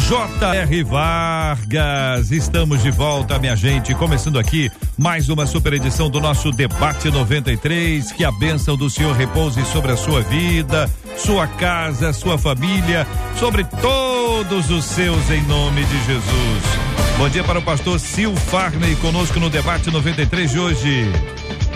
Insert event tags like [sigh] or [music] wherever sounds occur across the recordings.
J.R. Vargas. Estamos de volta, minha gente. Começando aqui mais uma super edição do nosso Debate 93. Que a bênção do Senhor repouse sobre a sua vida, sua casa, sua família, sobre todos os seus, em nome de Jesus. Bom dia para o pastor Sil Farney, conosco no Debate 93 de hoje.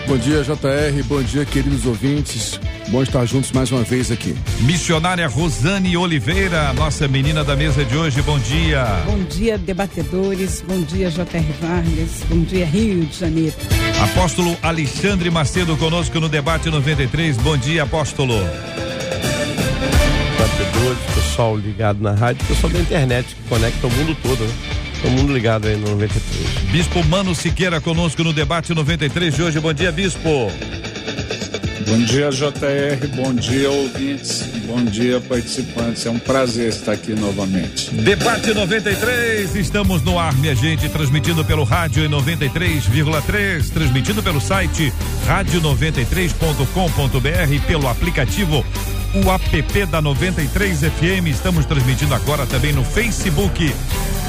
Bom dia, JR. Bom dia, queridos ouvintes. Bom estar juntos mais uma vez aqui. Missionária Rosane Oliveira, nossa menina da mesa de hoje. Bom dia. Bom dia, debatedores. Bom dia, J.R. Vargas. Bom dia, Rio de Janeiro. Apóstolo Alexandre Macedo conosco no Debate 93. Bom dia, apóstolo. Debatedores, pessoal ligado na rádio, pessoal da internet que conecta o mundo todo, né? Todo mundo ligado aí no 93. Bispo Mano Siqueira conosco no Debate 93 de hoje. Bom dia, Bispo. Bom dia, JR. Bom dia, ouvintes. Bom dia, participantes. É um prazer estar aqui novamente. Debate 93, estamos no ar, minha gente, transmitindo pelo rádio em 93,3, transmitindo pelo site rádio93.com.br, pelo aplicativo o app da 93 FM. Estamos transmitindo agora também no Facebook.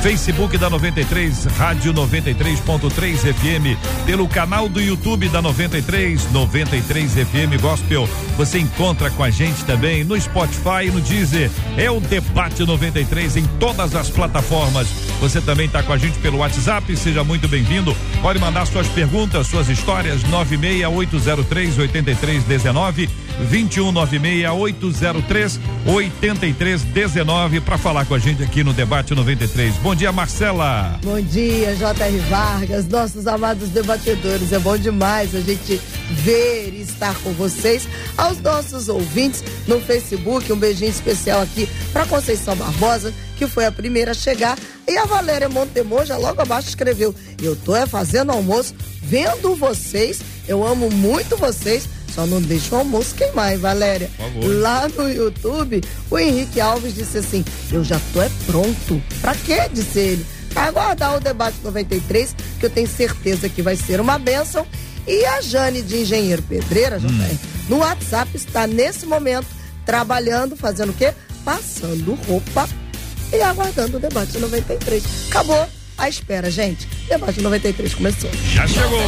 Facebook da 93, Rádio 93.3 FM, pelo canal do YouTube da 93, 93 FM Gospel. Você encontra com a gente também no Spotify e no Deezer. É o Debate 93 em todas as plataformas. Você também está com a gente pelo WhatsApp, seja muito bem-vindo. Pode mandar suas perguntas, suas histórias, 96803 8319 2196-803 8319 para falar com a gente aqui no Debate 93. Bom dia, Marcela. Bom dia, J.R. Vargas, nossos amados debatedores. É bom demais a gente ver e estar com vocês. Aos nossos ouvintes no Facebook, um beijinho especial aqui para Conceição Barbosa, que foi a primeira a chegar. E a Valéria Montemor já logo abaixo escreveu: Eu tô é fazendo almoço, vendo vocês. Eu amo muito vocês só não deixa o almoço queimar, hein, Valéria? Lá no YouTube, o Henrique Alves disse assim: Eu já tô é pronto. Pra quê? Disse ele. Pra aguardar o debate 93, que eu tenho certeza que vai ser uma bênção. E a Jane de Engenheiro Pedreira, hum. JR, no WhatsApp, está nesse momento trabalhando, fazendo o quê? Passando roupa e aguardando o debate 93. Acabou à espera, gente. Debate 93 começou. Já chegou!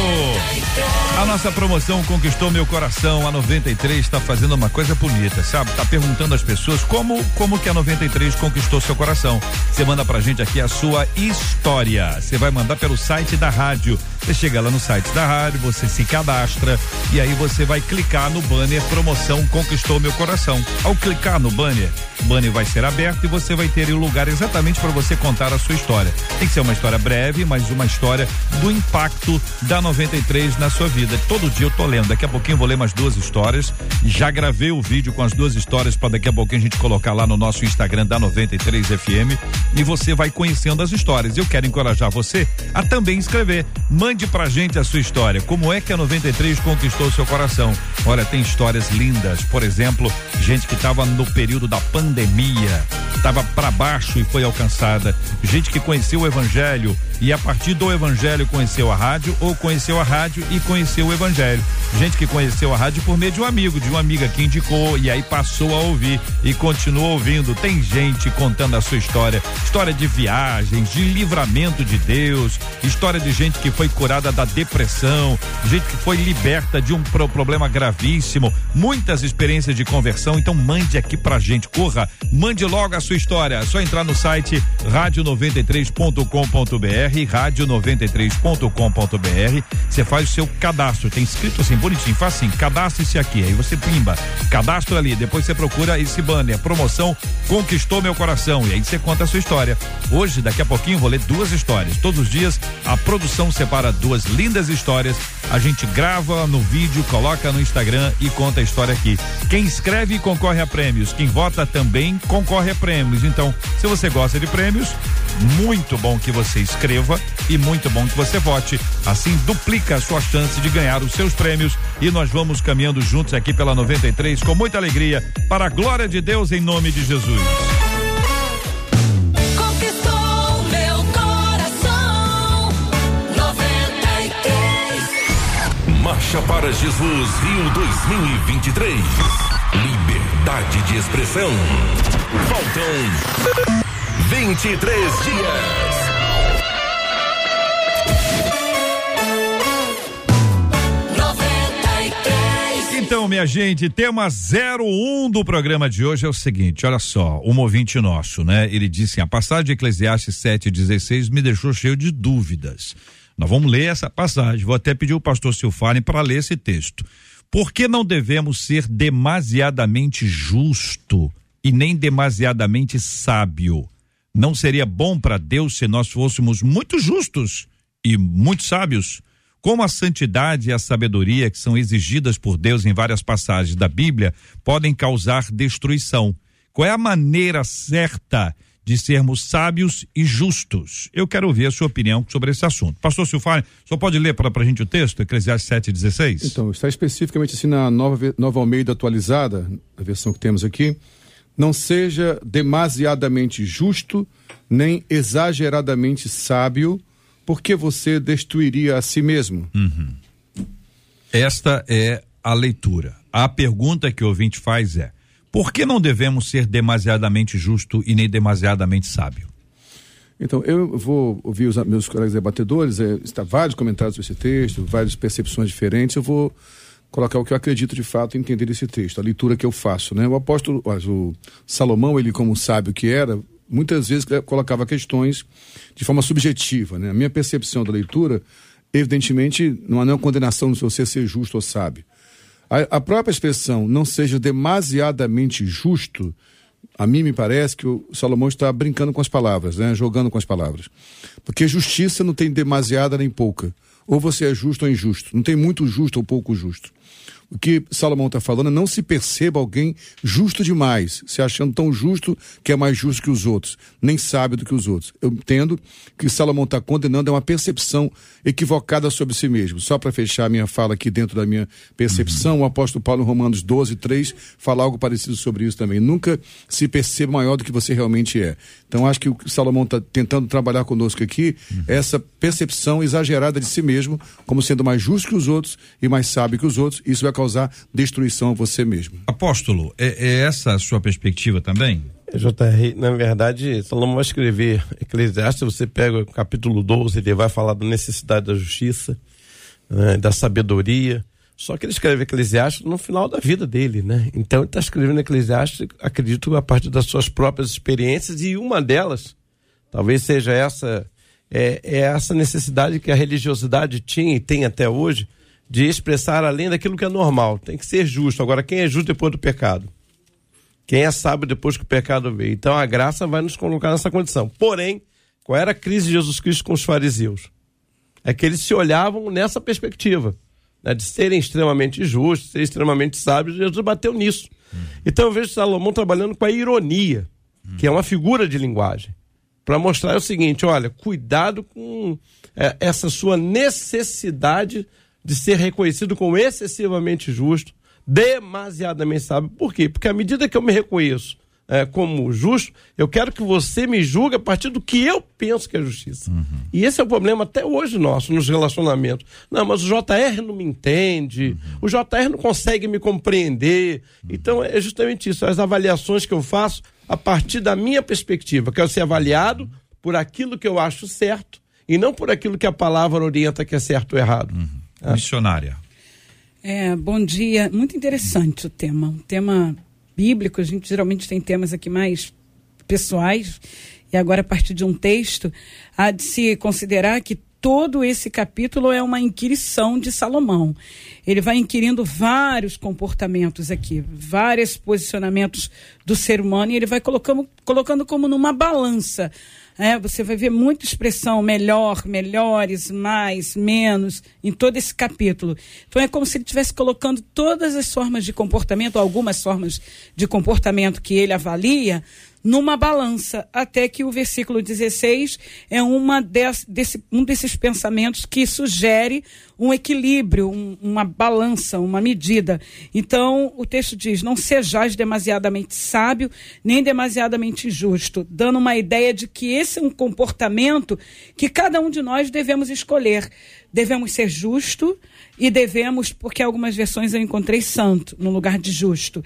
A nossa promoção conquistou meu coração. A 93 está fazendo uma coisa bonita, sabe? Tá perguntando às pessoas como como que a 93 conquistou seu coração. Você manda pra gente aqui a sua história. Você vai mandar pelo site da rádio. Você chega lá no site da rádio, você se cadastra e aí você vai clicar no banner promoção conquistou meu coração. Ao clicar no banner, o banner vai ser aberto e você vai ter o lugar exatamente para você contar a sua história. Tem que ser uma história breve, mas uma história do impacto da 93 na sua vida. Todo dia eu tô lendo. Daqui a pouquinho eu vou ler mais duas histórias. Já gravei o vídeo com as duas histórias para daqui a pouquinho a gente colocar lá no nosso Instagram da 93 FM e você vai conhecendo as histórias. Eu quero encorajar você a também escrever. Mande pra gente a sua história. Como é que a 93 conquistou seu coração? Olha, tem histórias lindas. Por exemplo, gente que estava no período da pandemia, estava para baixo e foi alcançada. Gente que conheceu o evangelho e a partir do evangelho conheceu a rádio ou conheceu a rádio e conheceu o evangelho. Gente que conheceu a rádio por meio de um amigo, de uma amiga que indicou e aí passou a ouvir e continua ouvindo. Tem gente contando a sua história, história de viagens, de livramento de Deus, história de gente que foi curada da depressão, gente que foi liberta de um pro problema gravíssimo, muitas experiências de conversão. Então mande aqui pra gente, corra, mande logo a sua história. É só entrar no site radio93.com.br, radio93.com.br. Você faz o seu cadastro, tem escrito assim bonitinho, faz assim, cadastre-se aqui, aí você pimba, cadastro ali, depois você procura esse banner, promoção conquistou meu coração e aí você conta a sua história. Hoje, daqui a pouquinho, vou ler duas histórias. Todos os dias a produção separa duas lindas histórias, a gente grava no vídeo, coloca no Instagram e conta a história aqui. Quem escreve concorre a prêmios, quem vota também concorre a prêmios. Então, se você gosta de prêmios, muito bom que você escreva e muito bom que você vote. Assim duplica a sua chance de ganhar os seus prêmios e nós vamos caminhando juntos aqui pela 93 com muita alegria para a glória de Deus em nome de Jesus. Conquistou meu coração. 93. Marcha para Jesus Rio 2023. Liberdade de expressão. Faltam 23 dias. Minha gente, tema 01 do programa de hoje é o seguinte: olha só, um ouvinte nosso, né? Ele disse: a passagem de Eclesiastes 7,16 me deixou cheio de dúvidas. Nós vamos ler essa passagem. Vou até pedir o pastor Silfane para ler esse texto. Por que não devemos ser demasiadamente justo e nem demasiadamente sábio? Não seria bom para Deus se nós fôssemos muito justos e muito sábios? Como a santidade e a sabedoria que são exigidas por Deus em várias passagens da Bíblia podem causar destruição? Qual é a maneira certa de sermos sábios e justos? Eu quero ouvir a sua opinião sobre esse assunto. Pastor Silfane, só pode ler para a gente o texto, Eclesiastes 7,16? Então, está especificamente assim na nova, nova Almeida atualizada, a versão que temos aqui. Não seja demasiadamente justo, nem exageradamente sábio, porque você destruiria a si mesmo. Esta é a leitura. A pergunta que o ouvinte faz é: por que não devemos ser demasiadamente justo e nem demasiadamente sábio? Então, eu vou ouvir os meus colegas debatedores, é, está vários comentários sobre esse texto, várias percepções diferentes. Eu vou colocar o que eu acredito de fato entender esse texto, a leitura que eu faço. Né? O apóstolo, o Salomão, ele como sábio que era, muitas vezes colocava questões de forma subjetiva. Né? A minha percepção da leitura, evidentemente, não há nenhuma condenação se você ser justo ou sábio. A, a própria expressão não seja demasiadamente justo, a mim me parece que o Salomão está brincando com as palavras, né? jogando com as palavras. Porque justiça não tem demasiada nem pouca. Ou você é justo ou injusto. Não tem muito justo ou pouco justo. O que Salomão está falando é não se perceba alguém justo demais, se achando tão justo que é mais justo que os outros, nem sábio do que os outros. Eu entendo que Salomão está condenando é uma percepção equivocada sobre si mesmo. Só para fechar a minha fala aqui dentro da minha percepção, o apóstolo Paulo em Romanos 12, 3 fala algo parecido sobre isso também. Nunca se perceba maior do que você realmente é. Então acho que o que Salomão está tentando trabalhar conosco aqui é essa percepção exagerada de si mesmo, como sendo mais justo que os outros e mais sábio que os outros. Isso vai causar destruição a você mesmo. Apóstolo, é, é essa a sua perspectiva também? JR, na verdade, Salomão vai escrever Eclesiastes, você pega o capítulo 12, ele vai falar da necessidade da justiça, né, da sabedoria. Só que ele escreve Eclesiastes no final da vida dele, né? Então ele está escrevendo Eclesiastes, acredito, a partir das suas próprias experiências, e uma delas, talvez seja essa, é, é essa necessidade que a religiosidade tinha e tem até hoje, de expressar além daquilo que é normal. Tem que ser justo. Agora, quem é justo depois do pecado? Quem é sábio depois que o pecado veio? Então a graça vai nos colocar nessa condição. Porém, qual era a crise de Jesus Cristo com os fariseus? É que eles se olhavam nessa perspectiva, né, de serem extremamente justos, serem extremamente sábios. Jesus bateu nisso. Então eu vejo Salomão trabalhando com a ironia, que é uma figura de linguagem, para mostrar o seguinte: olha, cuidado com é, essa sua necessidade de ser reconhecido como excessivamente justo, demasiadamente sábio. Por quê? Porque à medida que eu me reconheço é, como justo, eu quero que você me julgue a partir do que eu penso que é justiça. E esse é o problema até hoje nosso nos relacionamentos. Não, mas o JR não me entende, o JR não consegue me compreender. Então é justamente isso, as avaliações que eu faço a partir da minha perspectiva. Quero ser avaliado por aquilo que eu acho certo e não por aquilo que a palavra orienta que é certo ou errado. Missionária. É, bom dia. Muito interessante o tema. Um tema bíblico. A gente geralmente tem temas aqui mais pessoais. E agora, a partir de um texto, há de se considerar que todo esse capítulo é uma inquirição de Salomão. Ele vai inquirindo vários comportamentos aqui, vários posicionamentos do ser humano, e ele vai colocando, colocando como numa balança. É, você vai ver muita expressão melhor, melhores, mais, menos, em todo esse capítulo. Então é como se ele estivesse colocando todas as formas de comportamento, algumas formas de comportamento que ele avalia, numa balança, até que o versículo 16 é uma des, desse, um desses pensamentos que sugere um equilíbrio, um, uma balança, uma medida. Então, o texto diz: Não sejais demasiadamente sábio, nem demasiadamente justo, dando uma ideia de que esse é um comportamento que cada um de nós devemos escolher. Devemos ser justo e devemos, porque algumas versões eu encontrei santo no lugar de justo.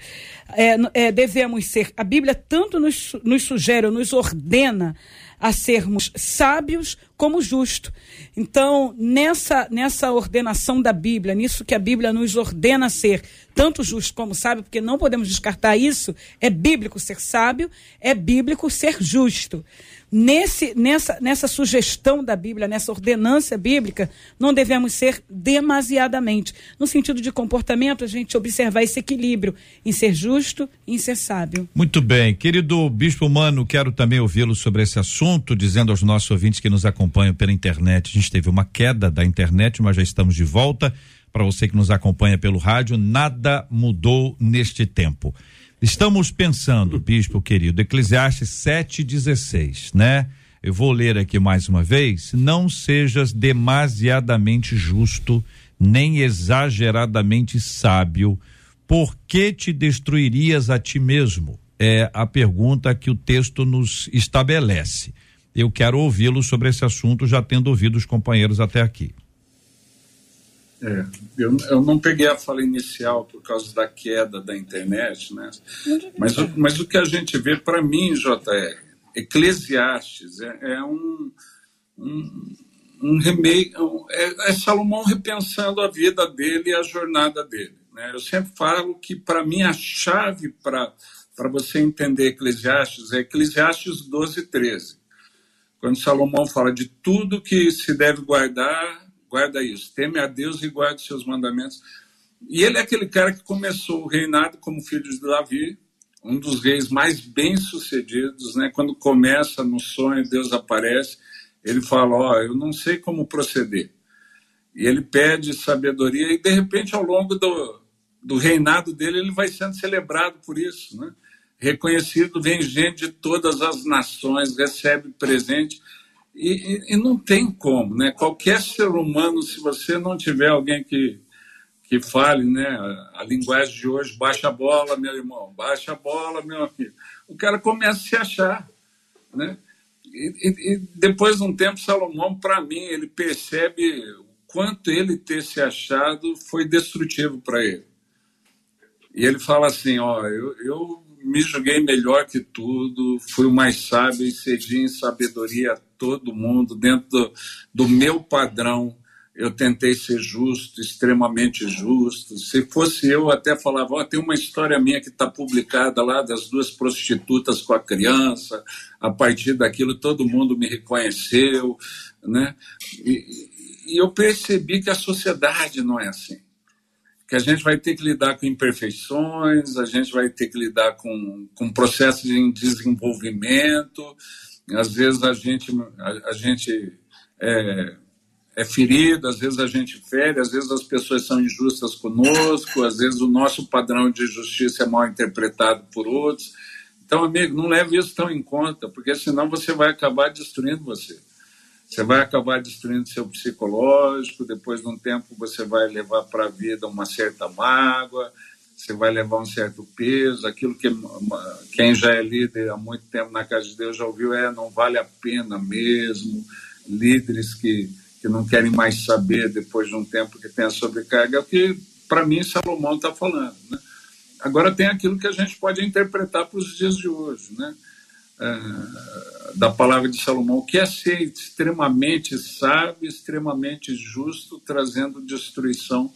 É, é, devemos ser, a Bíblia tanto nos, nos sugere, nos ordena a sermos sábios como justo. Então, nessa, nessa ordenação da Bíblia, nisso que a Bíblia nos ordena ser, tanto justo como sábio, porque não podemos descartar isso, é bíblico ser sábio, é bíblico ser justo nesse, nessa, nessa sugestão da Bíblia, nessa ordenança bíblica, não devemos ser demasiadamente. No sentido de comportamento, a gente observar esse equilíbrio em ser justo e em ser sábio. Muito bem. Querido Bispo Humano, quero também ouvi-lo sobre esse assunto, dizendo aos nossos ouvintes que nos acompanham pela internet. A gente teve uma queda da internet, mas já estamos de volta. Para você que nos acompanha pelo rádio, nada mudou neste tempo. Estamos pensando, bispo querido, Eclesiastes 7,16, né? Eu vou ler aqui mais uma vez. Não sejas demasiadamente justo, nem exageradamente sábio, por que te destruirias a ti mesmo? É a pergunta que o texto nos estabelece. Eu quero ouvi-lo sobre esse assunto, já tendo ouvido os companheiros até aqui. É, eu, eu não peguei a fala inicial por causa da queda da internet, né? Mas, o- mas o que a gente vê, para mim, JR, Eclesiastes é, é um, um, um remake, é, é Salomão repensando a vida dele e a jornada dele. Né? Eu sempre falo que, para mim, a chave para você entender Eclesiastes é Eclesiastes 12, 13 quando Salomão fala de tudo que se deve guardar, guarda isso. Teme a Deus e guarde seus mandamentos. E ele é aquele cara que começou o reinado como filho de Davi, um dos reis mais bem-sucedidos, né? Quando começa no sonho, Deus aparece, ele fala: "Ó, eu não sei como proceder". E ele pede sabedoria e de repente ao longo do, do reinado dele ele vai sendo celebrado por isso, né? Reconhecido, vem gente de todas as nações, recebe presente e, e- não tem como, né? Qualquer ser humano, se você não tiver alguém que que fale, né, a, linguagem de hoje, baixa a bola, meu irmão, baixa a bola, meu amigo. O cara começa a se achar, né? E, e- depois de um tempo, Salomão, para mim, ele percebe o quanto ele ter se achado foi destrutivo para ele. E ele fala assim, ó, eu, eu me julguei melhor que tudo, fui o mais sábio e cedi em sabedoria todo mundo, dentro do, do meu padrão, eu tentei ser justo, extremamente justo. Se fosse eu, até falava, ó, tem uma história minha que está publicada lá das duas prostitutas com a criança, a partir daquilo todo mundo me reconheceu, né? E, e eu percebi que a sociedade não é assim que a gente vai ter que lidar com imperfeições, a gente vai ter que lidar com, com processos em desenvolvimento, às vezes a gente, a, a gente é, é ferido, às vezes a gente fere, às vezes as pessoas são injustas conosco, às vezes o nosso padrão de justiça é mal interpretado por outros. Então, amigo, não leve isso tão em conta, porque senão você vai acabar destruindo você. Você vai acabar destruindo seu psicológico, depois de um tempo você vai levar para a vida uma certa mágoa, você vai levar um certo peso, aquilo que quem já é líder há muito tempo na casa de Deus já ouviu é não vale a pena mesmo, líderes que, que não querem mais saber depois de um tempo que tem a sobrecarga, é o que para mim Salomão está falando. Né? Agora tem aquilo que a gente pode interpretar para os dias de hoje, né? Ah, da palavra de Salomão, o que é ser extremamente sábio, extremamente justo, trazendo destruição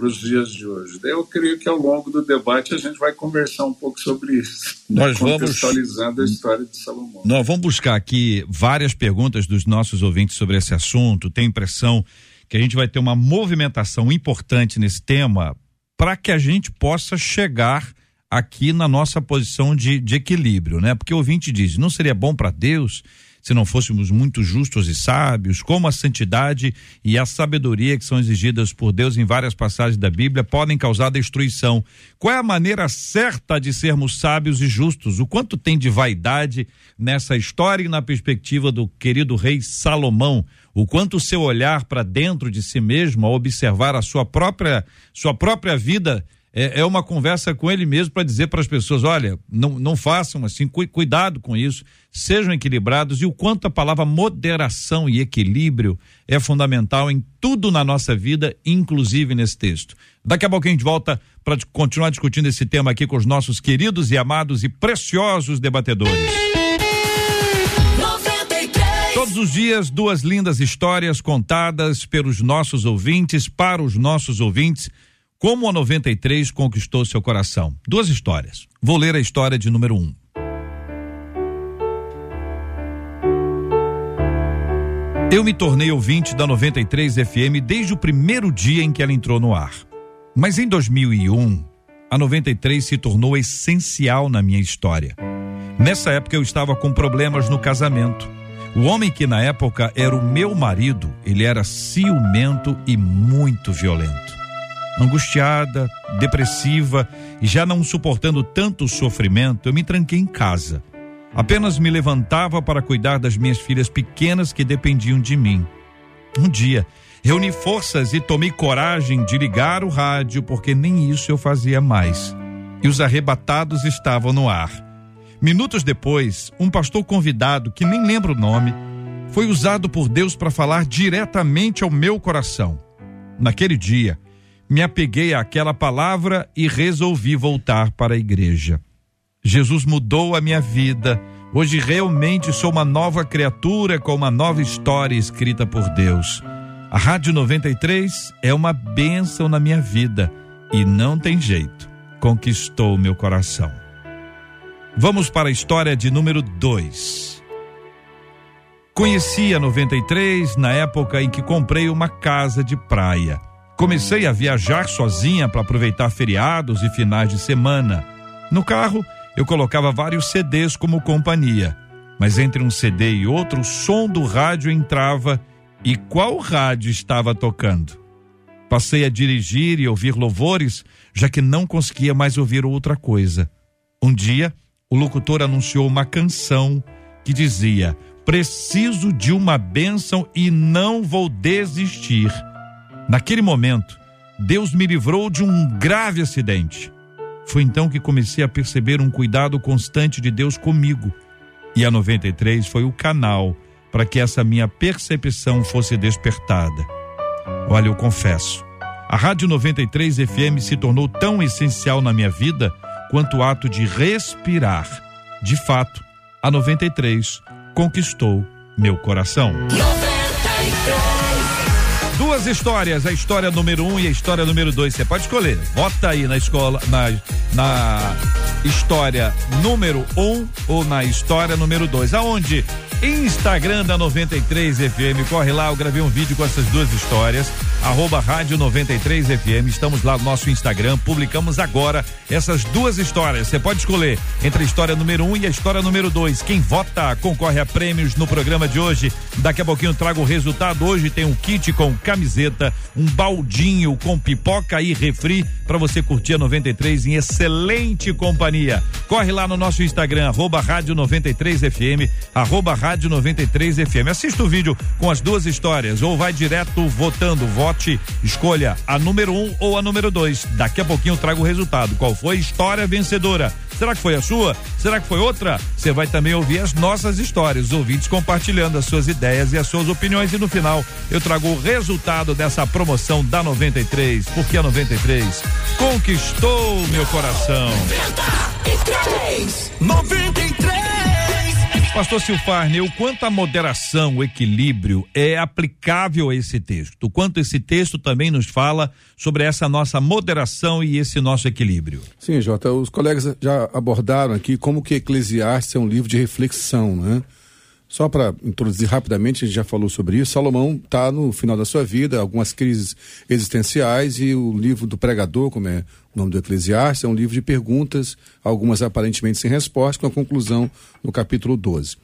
para os dias de hoje. Daí Eu creio que ao longo do debate a gente vai conversar um pouco sobre isso, né? Nós vamos- contextualizando a história de Salomão. Nós vamos buscar aqui várias perguntas dos nossos ouvintes sobre esse assunto. Tem impressão que a gente vai ter uma movimentação importante nesse tema para que a gente possa chegar aqui na nossa posição de, de equilíbrio, né? Porque o ouvinte diz: não seria bom para Deus se não fôssemos muito justos e sábios, como a santidade e a sabedoria que são exigidas por Deus em várias passagens da Bíblia podem causar destruição. Qual é a maneira certa de sermos sábios e justos? O quanto tem de vaidade nessa história e na perspectiva do querido rei Salomão? O quanto o seu olhar para dentro de si mesmo, ao observar a sua própria, sua própria vida, é, é uma conversa com ele mesmo para dizer para as pessoas: olha, não, não façam assim, cu, cuidado com isso, sejam equilibrados. E o quanto a palavra moderação e equilíbrio é fundamental em tudo na nossa vida, inclusive nesse texto. Daqui a pouco a gente volta para continuar discutindo esse tema aqui com os nossos queridos e amados e preciosos debatedores. 93. Todos os dias, duas lindas histórias contadas pelos nossos ouvintes, para os nossos ouvintes. Como a 93 conquistou seu coração. Duas histórias. Vou ler a história de número um. Eu me tornei ouvinte da 93 FM desde o primeiro dia em que ela entrou no ar. Mas em 2001, a 93 se tornou essencial na minha história. Nessa época eu estava com problemas no casamento. O homem que na época era o meu marido, ele era ciumento e muito violento. Angustiada, depressiva e já não suportando tanto sofrimento, eu me tranquei em casa. Apenas me levantava para cuidar das minhas filhas pequenas que dependiam de mim. Um dia, reuni forças e tomei coragem de ligar o rádio, porque nem isso eu fazia mais. E os arrebatados estavam no ar. Minutos depois, um pastor convidado, que nem lembro o nome, foi usado por Deus para falar diretamente ao meu coração. Naquele dia, me apeguei àquela palavra e resolvi voltar para a igreja. Jesus mudou a minha vida. Hoje realmente sou uma nova criatura com uma nova história escrita por Deus. A Rádio 93 é uma bênção na minha vida e não tem jeito. Conquistou meu coração. Vamos para a história de número 2. Conheci a 93 na época em que comprei uma casa de praia. Comecei a viajar sozinha para aproveitar feriados e finais de semana. No carro, eu colocava vários CDs como companhia, mas entre um CD e outro, o som do rádio entrava e qual rádio estava tocando? Passei a dirigir e ouvir louvores, já que não conseguia mais ouvir outra coisa. Um dia, o locutor anunciou uma canção que dizia: Preciso de uma bênção e não vou desistir. Naquele momento, Deus me livrou de um grave acidente. Foi então que comecei a perceber um cuidado constante de Deus comigo. E a 93 foi o canal para que essa minha percepção fosse despertada. Olha, eu confesso, a Rádio 93 FM se tornou tão essencial na minha vida quanto o ato de respirar. De fato, a 93 conquistou meu coração. 93. Duas histórias, a história número um e a história número dois. Você pode escolher. Vota aí na escola, na, na história número um ou na história número dois. Aonde? Instagram da 93 FM. Corre lá, eu gravei um vídeo com essas duas histórias. Arroba Rádio 93 FM. Estamos lá no nosso Instagram. Publicamos agora essas duas histórias. Você pode escolher entre a história número um e a história número dois. Quem vota concorre a prêmios no programa de hoje. Daqui a pouquinho trago o resultado. Hoje tem um kit com camiseta, um baldinho com pipoca e refri para você curtir a 93 em excelente companhia. Corre lá no nosso Instagram, arroba Rádio 93 FM, arroba Rádio 93 FM. Assista o vídeo com as duas histórias ou vai direto votando. Vote, escolha a número um ou a número dois. Daqui a pouquinho eu trago o resultado. Qual foi a história vencedora? Será que foi a sua? Será que foi outra? Você vai também ouvir as nossas histórias, os ouvintes compartilhando as suas ideias e as suas opiniões. E no final eu trago o resultado dessa promoção da 93, porque a 93 conquistou meu coração. 93. Pastor Silfarne, o quanto a moderação, o equilíbrio é aplicável a esse texto? O quanto esse texto também nos fala sobre essa nossa moderação e esse nosso equilíbrio? Sim, Jota, os colegas já abordaram aqui como que Eclesiastes é um livro de reflexão, né? Só para introduzir rapidamente, a gente já falou sobre isso. Salomão está no final da sua vida, algumas crises existenciais, e o livro do pregador, como é o nome do Eclesiastes, é um livro de perguntas, algumas aparentemente sem resposta, com a conclusão no capítulo 12.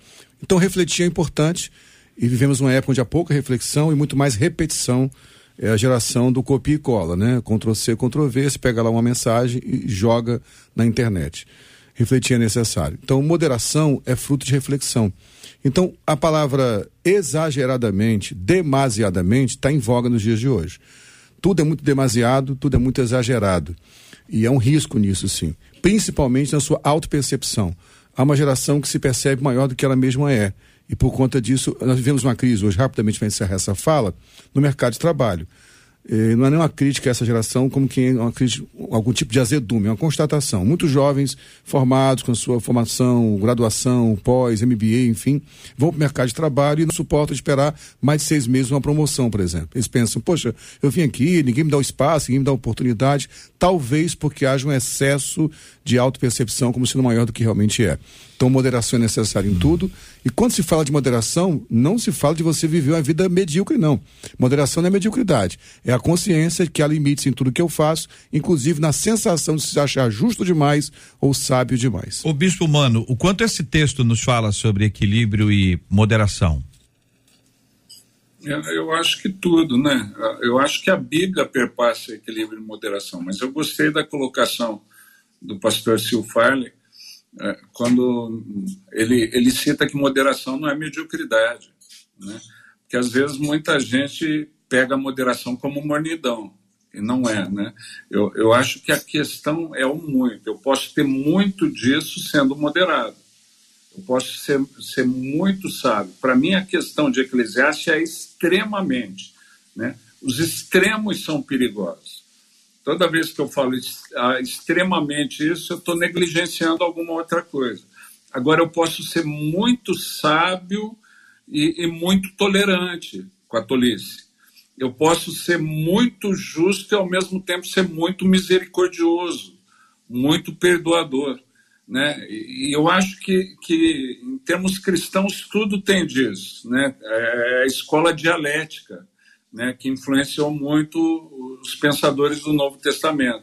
Então, refletir é importante, e vivemos uma época onde há pouca reflexão e muito mais repetição. É a geração do copia e cola, né? Ctrl C, Ctrl V, você pega lá uma mensagem e joga na internet. Refletir é necessário. Então, moderação é fruto de reflexão. Então, a palavra exageradamente, demasiadamente, está em voga nos dias de hoje. Tudo é muito demasiado, tudo é muito exagerado. E é um risco nisso, sim. Principalmente na sua autopercepção. Há uma geração que se percebe maior do que ela mesma é. E por conta disso, nós vivemos uma crise hoje, rapidamente para encerrar essa fala, no mercado de trabalho. Não é nenhuma crítica a essa geração como que uma crítica, algum tipo de azedume, é uma constatação. Muitos jovens formados com sua formação, graduação, pós, MBA, enfim, vão para o mercado de trabalho e não suportam esperar mais de seis meses uma promoção, por exemplo. Eles pensam, poxa, eu vim aqui, ninguém me dá o espaço, ninguém me dá a oportunidade, talvez porque haja um excesso de autopercepção como sendo maior do que realmente é. Então, moderação é necessária em tudo. E quando se fala de moderação, não se fala de você viver uma vida medíocre, não. Moderação não é mediocridade. É a consciência de que há limites em tudo que eu faço, inclusive na sensação de se achar justo demais ou sábio demais. O bispo humano, o quanto esse texto nos fala sobre equilíbrio e moderação? Eu, eu acho que tudo, né? Eu acho que a Bíblia perpassa equilíbrio e moderação, mas eu gostei da colocação do pastor Sil Farley, é, quando ele, ele cita que moderação não é mediocridade, né? Porque às vezes muita gente pega a moderação como mornidão, e não é, né? Eu, eu acho que a questão é o muito. Eu posso ter muito disso sendo moderado. Eu posso ser, ser muito sábio. Para mim, a questão de Eclesiastes é extremamente, né? Os extremos são perigosos. Toda vez que eu falo ah, extremamente isso, eu estou negligenciando alguma outra coisa. Agora, eu posso ser muito sábio e, e muito tolerante com a tolice. Eu posso ser muito justo e, ao mesmo tempo, ser muito misericordioso, muito perdoador. Né? E eu acho que, que, em termos cristãos, tudo tem disso. Né? É a escola dialética né, que influenciou muito os pensadores do Novo Testamento.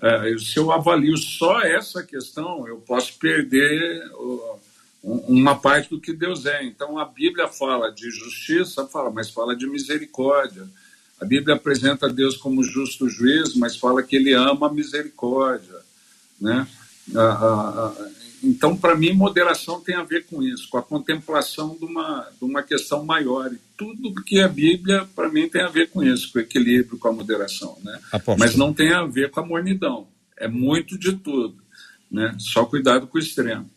É, se eu avalio só essa questão, eu posso perder uma parte do que Deus é. Então a Bíblia fala de justiça, fala, mas fala de misericórdia. A Bíblia apresenta Deus como justo juiz, mas fala que ele ama a misericórdia, né? Então, para mim, moderação tem a ver com isso, com a contemplação de uma, de uma questão maior. E tudo que é Bíblia, para mim, tem a ver com isso, com o equilíbrio, com a moderação. Né? Mas não tem a ver com a mornidão. É muito de tudo. Né? Só cuidado com o extremo.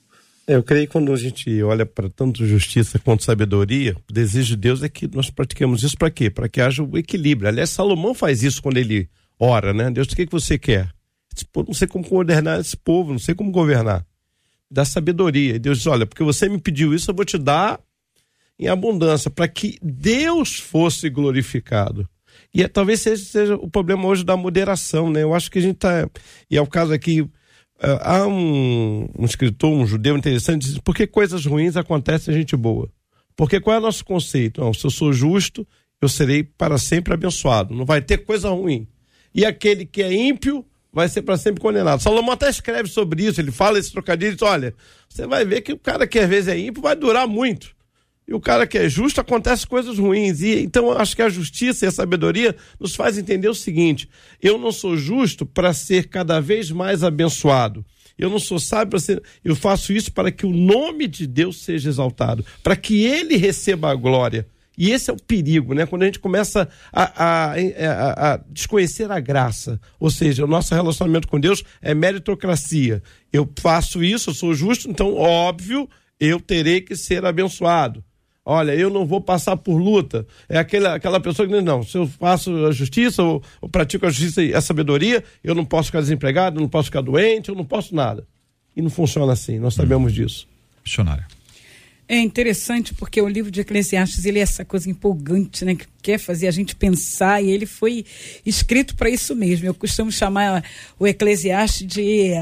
É, eu creio que quando a gente olha para tanto justiça quanto sabedoria, o desejo de Deus é que nós pratiquemos isso para quê? Para que haja o equilíbrio. Aliás, Salomão faz isso quando ele ora, né? Deus, o que, que você quer? Não sei como governar esse povo, não sei como governar da sabedoria. E Deus diz: Olha, porque você me pediu isso, eu vou te dar em abundância, para que Deus fosse glorificado. E é, talvez seja, seja, o problema hoje da moderação, né? Eu acho que a gente está. E é o caso aqui. Uh, há um, um, escritor, um judeu interessante, diz: por que coisas ruins acontecem a gente boa? Porque qual é o nosso conceito? Não, se eu sou justo, eu serei para sempre abençoado. Não vai ter coisa ruim. E aquele que é ímpio, vai ser para sempre condenado. Salomão até escreve sobre isso, ele fala esse trocadilho, diz, olha, você vai ver que o cara que às vezes é ímpio vai durar muito. E o cara que é justo acontece coisas ruins. E então acho que a justiça e a sabedoria nos faz entender o seguinte: eu não sou justo para ser cada vez mais abençoado. Eu não sou sábio para ser. Eu faço isso para que o nome de Deus seja exaltado, para que ele receba a glória. E esse é o perigo, né? Quando a gente começa a, a, a, a, desconhecer a graça, ou seja, o nosso relacionamento com Deus é meritocracia. Eu faço isso, eu sou justo, então, óbvio, eu terei que ser abençoado. Olha, eu não vou passar por luta. É aquela, aquela pessoa que diz, não, se eu faço a justiça, ou, ou pratico a justiça e a sabedoria, eu não posso ficar desempregado, eu não posso ficar doente, eu não posso nada. E não funciona assim, nós sabemos disso. Missionário. É interessante porque o livro de Eclesiastes ele é essa coisa empolgante, né, que quer fazer a gente pensar e ele foi escrito para isso mesmo. Eu costumo chamar o Eclesiastes de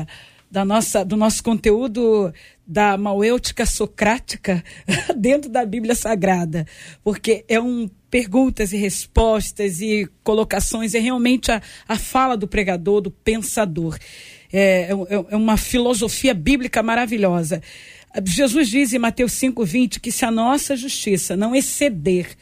da nossa do nosso conteúdo da mauêutica socrática [laughs] dentro da Bíblia Sagrada, porque é um perguntas e respostas e colocações, é realmente a, a fala do pregador, do pensador. É, é, é uma filosofia bíblica maravilhosa. Jesus diz em Mateus 5,20 que se a nossa justiça não exceder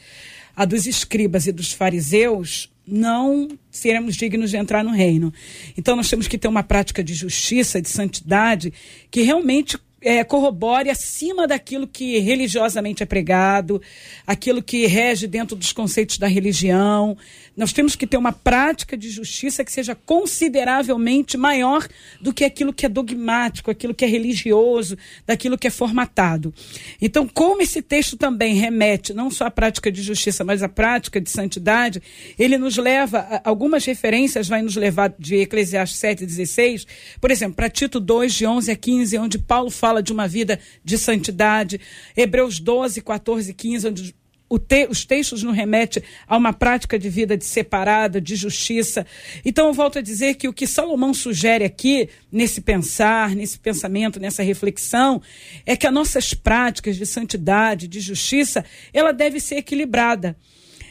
a dos escribas e dos fariseus, não seremos dignos de entrar no reino. Então nós temos que ter uma prática de justiça, de santidade, que realmente é, corrobore acima daquilo que religiosamente é pregado, aquilo que rege dentro dos conceitos da religião. Nós temos que ter uma prática de justiça que seja consideravelmente maior do que aquilo que é dogmático, aquilo que é religioso, daquilo que é formatado. Então, como esse texto também remete não só à prática de justiça, mas à prática de santidade, ele nos leva, algumas referências vai nos levar de Eclesiastes 7,16, por exemplo, para Tito 2, de 11 a 15, onde Paulo fala de uma vida de santidade. Hebreus 12, 14 e 15, onde te, os textos nos remetem a uma prática de vida de separada, de justiça. Então, eu volto a dizer que o que Salomão sugere aqui, nesse pensar, nesse pensamento, nessa reflexão, é que as nossas práticas de santidade, de justiça, ela deve ser equilibrada.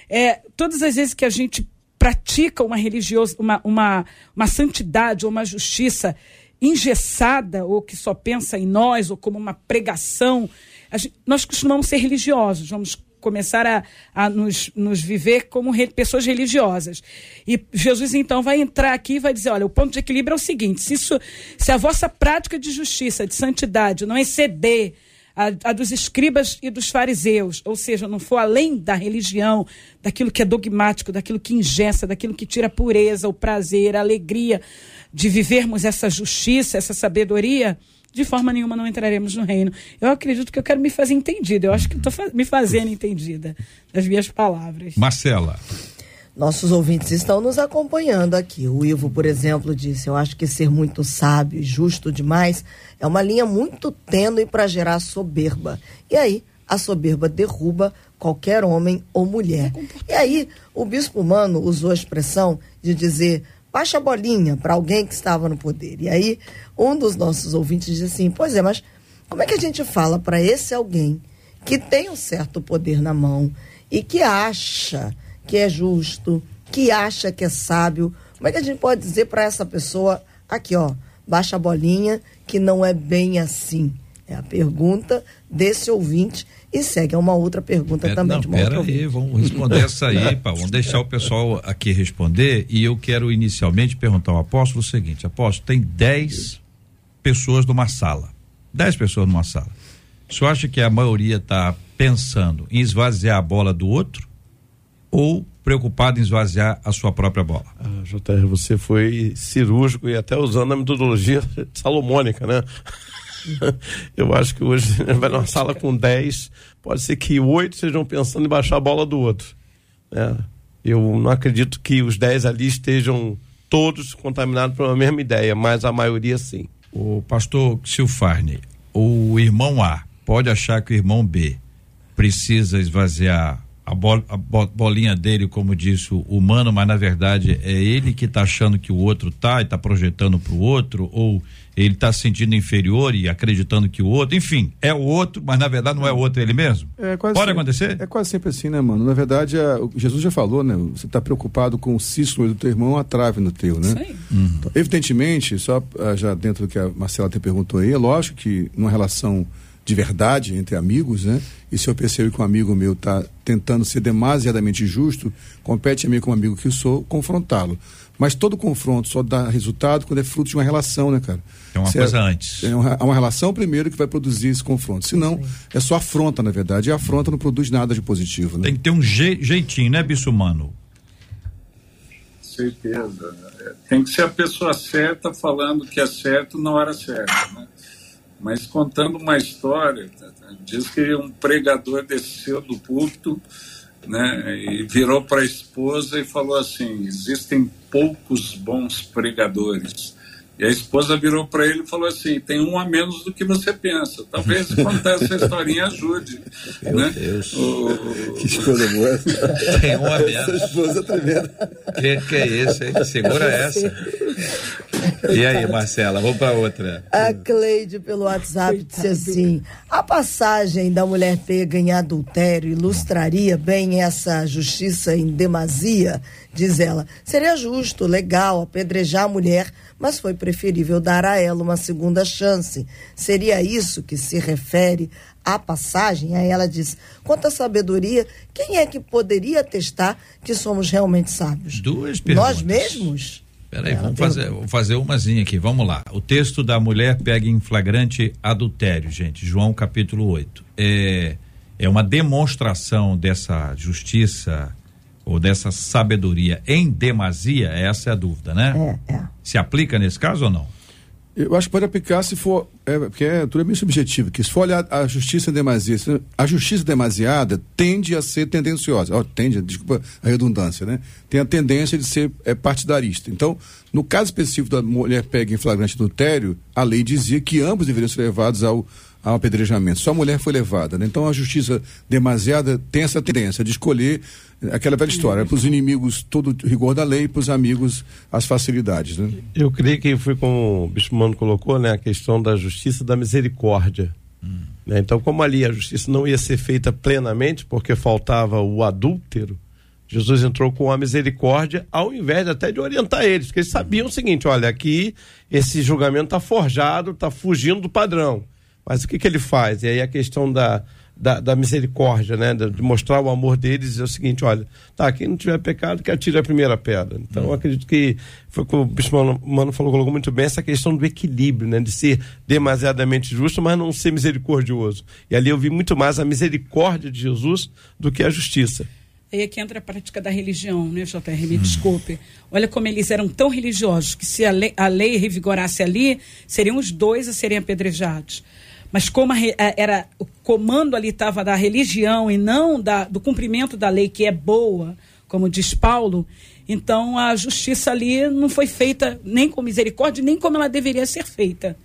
É, todas as vezes que a gente pratica uma religiosa, uma, uma, uma santidade ou uma justiça engessada ou que só pensa em nós ou como uma pregação. Gente, nós costumamos ser religiosos, vamos começar a, a nos, nos viver como re, pessoas religiosas. E Jesus então vai entrar aqui e vai dizer: olha, o ponto de equilíbrio é o seguinte: se, isso, se a vossa prática de justiça, de santidade, não exceder a, a, dos escribas e dos fariseus, ou seja, não for além da religião, daquilo que é dogmático, daquilo que ingessa, daquilo que tira a pureza, o prazer, a alegria de vivermos essa justiça, essa sabedoria, de forma nenhuma não entraremos no reino. Eu acredito que eu quero me fazer entendida. Eu acho que estou me fazendo entendida das minhas palavras. Marcela. Nossos ouvintes estão nos acompanhando aqui. O Ivo, por exemplo, disse: Eu acho que ser muito sábio e justo demais é uma linha muito tênue para gerar soberba. E aí, a soberba derruba qualquer homem ou mulher. E aí, o bispo humano usou a expressão de dizer baixa a bolinha para alguém que estava no poder. E aí, um dos nossos ouvintes diz assim: Pois é, mas como é que a gente fala para esse alguém que tem um certo poder na mão e que acha que é justo, que acha que é sábio? Como é que a gente pode dizer para essa pessoa: aqui, ó, baixa a bolinha, que não é bem assim? É a pergunta desse ouvinte e segue a uma outra pergunta pera, também. Não, pera aí, vamos responder essa aí, [laughs] pá, vamos deixar o pessoal aqui responder e eu quero inicialmente perguntar ao apóstolo o seguinte, apóstolo, tem 10 pessoas numa sala, 10 pessoas numa sala, o senhor acha que a maioria está pensando em esvaziar a bola do outro ou preocupado em esvaziar a sua própria bola? Ah, JR, você foi cirúrgico e até usando a metodologia [laughs] salomônica, né? [laughs] Eu acho que hoje vai numa sala com 10, pode ser que oito estejam pensando em baixar a bola do outro. Né? Eu não acredito que os 10 ali estejam todos contaminados uma mesma ideia, mas a maioria sim. O pastor Silfarne, o irmão A pode achar que o irmão B precisa esvaziar a, bol, a bolinha dele, como disse o humano, mas na verdade é ele que está achando que o outro tá e está projetando para o outro, ou ele está se sentindo inferior e acreditando que o outro, enfim, é o outro, mas na verdade não é o outro, é ele mesmo? É, Pode sempre, acontecer? É quase sempre assim, né, mano? Na verdade, a, Jesus já falou, né? Você está preocupado com o cisco do teu irmão, a trave no teu, né? Sim. Uhum. Então, evidentemente, só ah, já dentro do que a Marcela te perguntou aí, é lógico que numa relação de verdade entre amigos, né? E se eu percebo que um amigo meu está tentando ser demasiadamente justo, compete a mim como amigo que sou confrontá-lo. Mas todo confronto só dá resultado quando é fruto de uma relação, né, cara? É uma se coisa é, antes. É uma, uma, relação primeiro que vai produzir esse confronto. Senão, Sim. é só afronta, na verdade. E a afronta não produz nada de positivo. Né? Tem que ter um je, jeitinho, né, bicho humano? Certeza. É, tem que ser a pessoa certa falando que é certo na hora certa, né? Mas contando uma história, diz que um pregador desceu do púlpito né, e virou para a esposa e falou assim: existem poucos bons pregadores. E a esposa virou para ele e falou assim: tem um a menos do que você pensa. Talvez [laughs] contar essa historinha ajude. Meu né? Deus. O... Que esposa boa. Tem um a menos. Essa esposa tremenda. Que, que é isso, hein? Segura essa. [laughs] E aí, Marcela, vamos para outra. A Cleide pelo WhatsApp disse assim: a passagem da mulher pega em adultério ilustraria bem essa justiça em demasia, diz ela. Seria justo, legal, apedrejar a mulher, mas foi preferível dar a ela uma segunda chance. Seria isso que se refere à passagem? Aí ela diz: quanto à sabedoria, quem é que poderia atestar que somos realmente sábios? Duas perguntas. Nós mesmos? Peraí, vamos fazer, vamos fazer umazinha aqui, vamos lá. O texto da mulher pega em flagrante adultério, gente, João capítulo 8. É, é uma demonstração dessa justiça ou dessa sabedoria em demasia, essa é a dúvida, né? É, é. Se aplica nesse caso ou não? Eu acho que pode aplicar se for. É, porque é, tudo é meio subjetivo. Que se for olhar a justiça em demasia, se- a justiça demasiada tende a ser tendenciosa. Ó, tende, desculpa a redundância, né? Tem a tendência de ser é, partidarista. Então, no caso específico da mulher pega em flagrante adultério, a lei dizia que ambos deveriam ser levados ao, ao apedrejamento. Só a mulher foi levada. Né? Então, a justiça demasiada tem essa tendência de escolher aquela velha história: para os inimigos todo o rigor da lei, para os amigos as facilidades. Né? Eu creio que foi como o Bispo Mano colocou, né? A questão da justiça e da misericórdia. Né? Então, como ali a justiça não ia ser feita plenamente, porque faltava o adúltero, Jesus entrou com a misericórdia, ao invés até de orientar eles, porque eles sabiam o seguinte: olha, aqui esse julgamento está forjado, está fugindo do padrão. Mas o que, que ele faz? E aí a questão da, da, da misericórdia, né? De, mostrar o amor deles é o seguinte: olha, tá, quem não tiver pecado, que atire a primeira pedra. Então, eu acredito que foi o que o Bispo Mano, Mano falou, colocou muito bem, essa questão do equilíbrio, né? De ser demasiadamente justo, mas não ser misericordioso. E ali eu vi muito mais a misericórdia de Jesus do que a justiça. Aí é que entra a prática da religião, né, JR? Me desculpe. Olha como eles eram tão religiosos que se a lei, a lei revigorasse ali, seriam os dois a serem apedrejados. Mas como a a- era o comando ali estava da religião e não da, do cumprimento da lei, que é boa, como diz Paulo, então a justiça ali não foi feita nem com misericórdia, nem como ela deveria ser feita,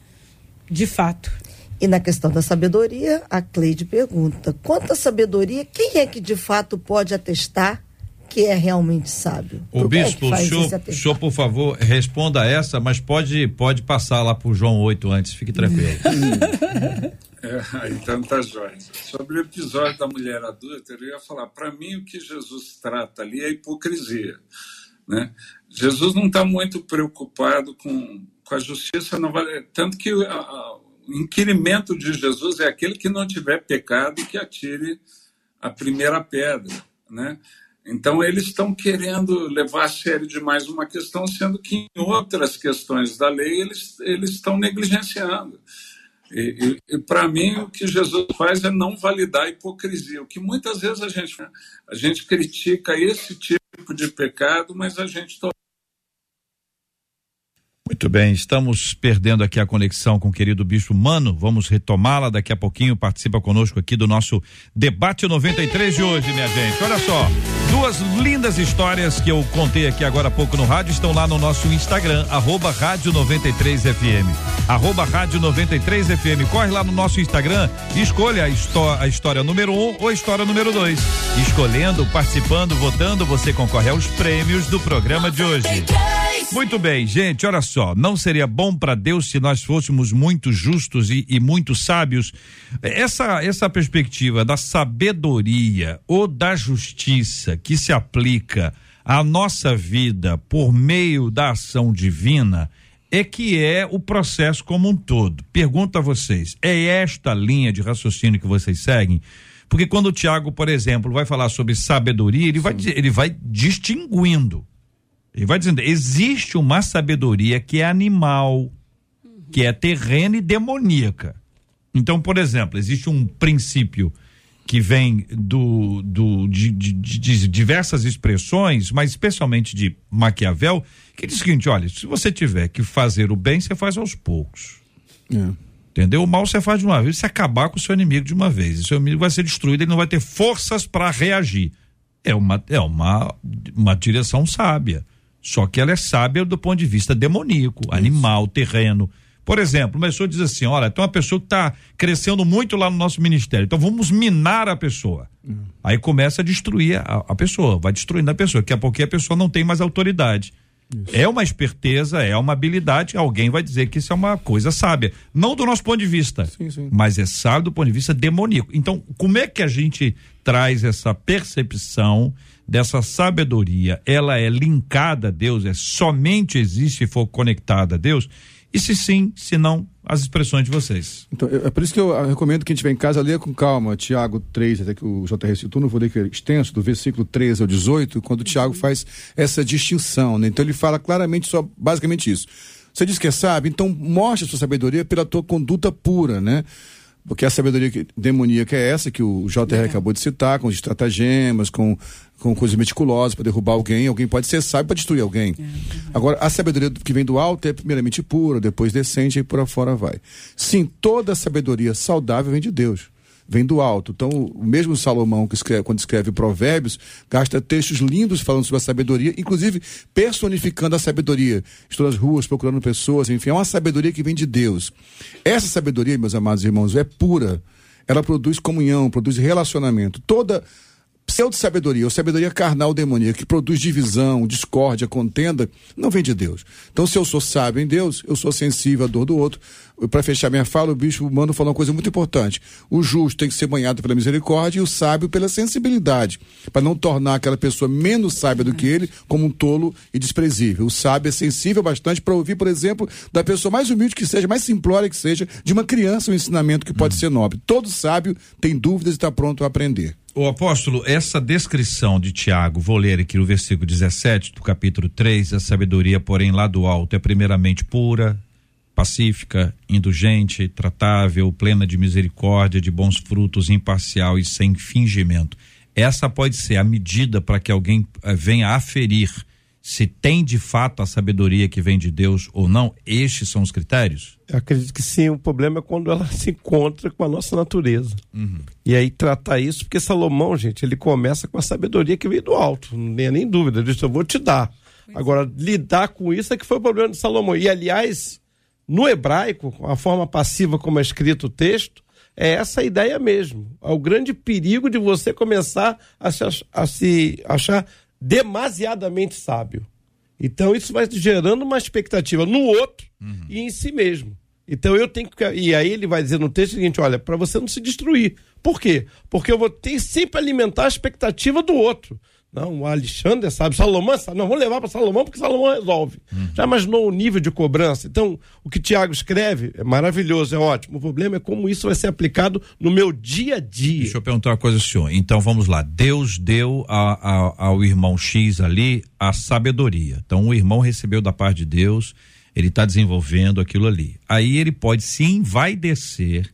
de fato. E na questão da sabedoria, a Cleide pergunta: quanto à sabedoria, quem é que de fato pode atestar que é realmente sábio? O Por que é bispo, o senhor, atestado? senhor, por favor, responda a essa, mas pode, pode passar lá pro João 8 antes, fique tranquilo. [laughs] É, então tá jóia. Sobre o episódio da mulher adúltera, eu ia falar, para mim o que Jesus trata ali é a hipocrisia. Né? Jesus não está muito preocupado com, com a justiça, não vale, tanto que a- a- o inquirimento de Jesus é aquele que não tiver pecado que atire a primeira pedra. Né? Então, eles estão querendo levar a sério demais uma questão, sendo que em outras questões da lei eles, eles estão negligenciando. E, e, e para mim, o que Jesus faz é não validar a hipocrisia. O que muitas vezes a gente, a gente critica esse tipo de pecado, mas a gente Muito bem, estamos perdendo aqui a conexão com o querido Bispo Mano. Vamos retomá-la daqui a pouquinho. Participa conosco aqui do nosso debate 93 de hoje, minha gente. Olha só, duas lindas histórias que eu contei aqui agora há pouco no rádio estão lá no nosso Instagram, arroba rádio 93FM. Arroba rádio 93FM. Corre lá no nosso Instagram e escolha a, a história número um ou a história número dois. Escolhendo, participando, votando, você concorre aos prêmios do programa de hoje. Muito bem, gente, olha só, não seria bom para Deus se nós fôssemos muito justos e, e muito sábios? Essa essa perspectiva da sabedoria ou da justiça que se aplica à nossa vida por meio da ação divina é que é o processo como um todo. Pergunto a vocês, é esta linha de raciocínio que vocês seguem? Porque quando o Tiago, por exemplo, vai falar sobre sabedoria, ele vai, ele vai distinguindo. Ele vai dizendo, existe uma sabedoria que é animal, que é terrena e demoníaca. Então, por exemplo, existe um princípio que vem do, do de, de- de- diversas expressões, mas especialmente de Maquiavel, que diz o seguinte: olha, se você tiver que fazer o bem, você faz aos poucos. É. Entendeu? O mal você faz de uma vez, você acabar com o seu inimigo de uma vez. O seu inimigo vai ser destruído, ele não vai ter forças para reagir. É uma, é uma, uma direção sábia. Só que ela é sábia do ponto de vista demoníaco, animal, terreno. Por exemplo, uma pessoa diz assim: olha, tem uma pessoa que está crescendo muito lá no nosso ministério, então vamos minar a pessoa. Aí começa a destruir a, a pessoa, vai destruindo a pessoa. Daqui a pouquinho a pessoa não tem mais autoridade. É uma esperteza, é uma habilidade. Alguém vai dizer que isso é uma coisa sábia. Não do nosso ponto de vista, Sim, sim. mas é sábio do ponto de vista demoníaco. Então, como é que a gente traz essa percepção dessa sabedoria? Ela é linkada a Deus? É somente existe se for conectada a Deus? E se sim, se não, as expressões de vocês. Então, é por isso que eu recomendo que a gente vem em casa, leia com calma, Tiago 3, até que o JR citou, não vou ler que é extenso, do versículo 13 ao 18, quando o Tiago faz essa distinção, né? Então ele fala claramente só, basicamente isso. Você diz que é sábio, então mostre a sua sabedoria pela tua conduta pura, né? Porque a sabedoria que- demoníaca é essa que o JR acabou de citar, com estratagemas, com, com coisas meticulosas para derrubar alguém. Alguém pode ser sábio para destruir alguém. Agora, a sabedoria que vem do alto é primeiramente pura, depois decente e por afora vai. Sim, toda a sabedoria saudável vem de Deus. Vem do alto. Então, o mesmo Salomão, que escreve, quando escreve Provérbios, gasta textos lindos falando sobre a sabedoria, inclusive personificando a sabedoria. Estou nas ruas procurando pessoas, enfim, é uma sabedoria que vem de Deus. Essa sabedoria, meus amados irmãos, é pura. Ela produz comunhão, produz relacionamento. Toda pseudo-sabedoria, ou sabedoria carnal demoníaca, que produz divisão, discórdia, contenda, não vem de Deus. Então, se eu sou sábio em Deus, eu sou sensível à dor do outro. Para fechar minha fala, o bispo humano falou uma coisa muito importante. O justo tem que ser banhado pela misericórdia e o sábio pela sensibilidade, para não tornar aquela pessoa menos sábia do que ele como um tolo e desprezível. O sábio é sensível bastante para ouvir, por exemplo, da pessoa mais humilde que seja, mais simplória que seja, de uma criança um ensinamento que pode ser nobre. Todo sábio tem dúvidas e está pronto a aprender. O apóstolo, essa descrição de Tiago, vou ler aqui no versículo 17 do capítulo 3, a sabedoria, porém, lá do alto é primeiramente pura, pacífica, indulgente, tratável, plena de misericórdia, de bons frutos, imparcial e sem fingimento. Essa pode ser a medida para que alguém eh, venha aferir se tem de fato a sabedoria que vem de Deus ou não. Estes são os critérios? Eu acredito que sim, o problema é quando ela [laughs] se encontra com a nossa natureza. E aí tratar isso, porque Salomão, gente, ele começa com a sabedoria que veio do alto, não tenha nem dúvida disso, eu vou te dar. Agora, lidar com isso é que foi o problema de Salomão. E, aliás, no hebraico, a forma passiva como é escrito o texto, é essa a ideia mesmo. É o grande perigo de você começar a se, ach- a se achar demasiadamente sábio. Então isso vai gerando uma expectativa no outro e em si mesmo. Então eu tenho que. E aí ele vai dizer no texto o seguinte: olha, para você não se destruir. Por quê? Porque eu vou ter sempre alimentar a expectativa do outro. Não, o Alexandre sabe, Salomão sabe. Não, vou levar para Salomão porque Salomão resolve. Já imaginou o nível de cobrança? Então, o que Tiago escreve é maravilhoso, é ótimo. O problema é como isso vai ser aplicado no meu dia a dia. Deixa eu perguntar uma coisa ao senhor. Então vamos lá. Deus deu a- a- ao irmão X ali a sabedoria. Então o irmão recebeu da parte de Deus, ele está desenvolvendo aquilo ali. Aí ele pode se envaidecer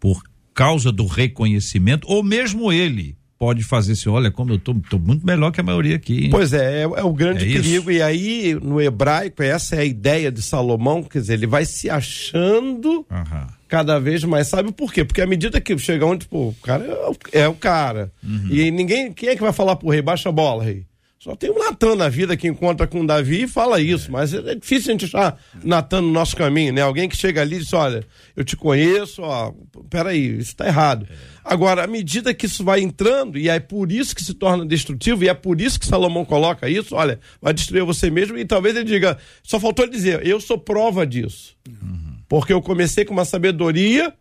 por causa do reconhecimento, ou mesmo ele pode fazer assim: olha, como eu tô, tô muito melhor que a maioria aqui. hein? Pois é, é, é o grande É perigo. E aí, no hebraico, essa é a ideia de Salomão, quer dizer, ele vai se achando Aham. cada vez mais. Sabe por quê? Porque à medida que chega onde, pô, o cara é o, é o cara. E aí ninguém. Quem é que vai falar pro rei? Baixa a bola, rei. Só tem um Natan na vida que encontra com Davi e fala isso, mas é difícil a gente achar Natan no nosso caminho, né? Alguém que chega ali e diz: olha, eu te conheço, ó, peraí, isso tá errado. Agora, à medida que isso vai entrando, e é por isso que se torna destrutivo, e é por isso que Salomão coloca isso, olha, vai destruir você mesmo, e talvez ele diga, só faltou ele dizer, eu sou prova disso. Porque eu comecei com uma sabedoria,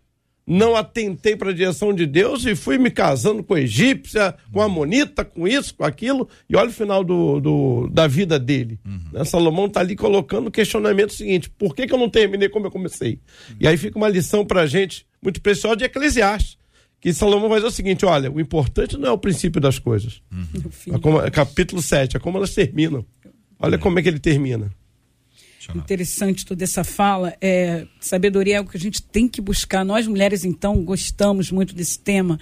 não atentei para a direção de Deus e fui me casando com a egípcia, com a amonita, com isso, com aquilo, e olha o final do, do- da vida dele. Né? Salomão está ali colocando o questionamento seguinte: por que, que eu não terminei como eu comecei? E aí fica uma lição para a gente muito preciosa de Eclesiastes. Que Salomão vai dizer o seguinte: olha, o importante não é o princípio das coisas. Fim. É como- é capítulo 7, é como elas terminam. Olha como é que ele termina. Interessante toda essa fala. É, sabedoria é algo que a gente tem que buscar. Nós mulheres, então, gostamos muito desse tema,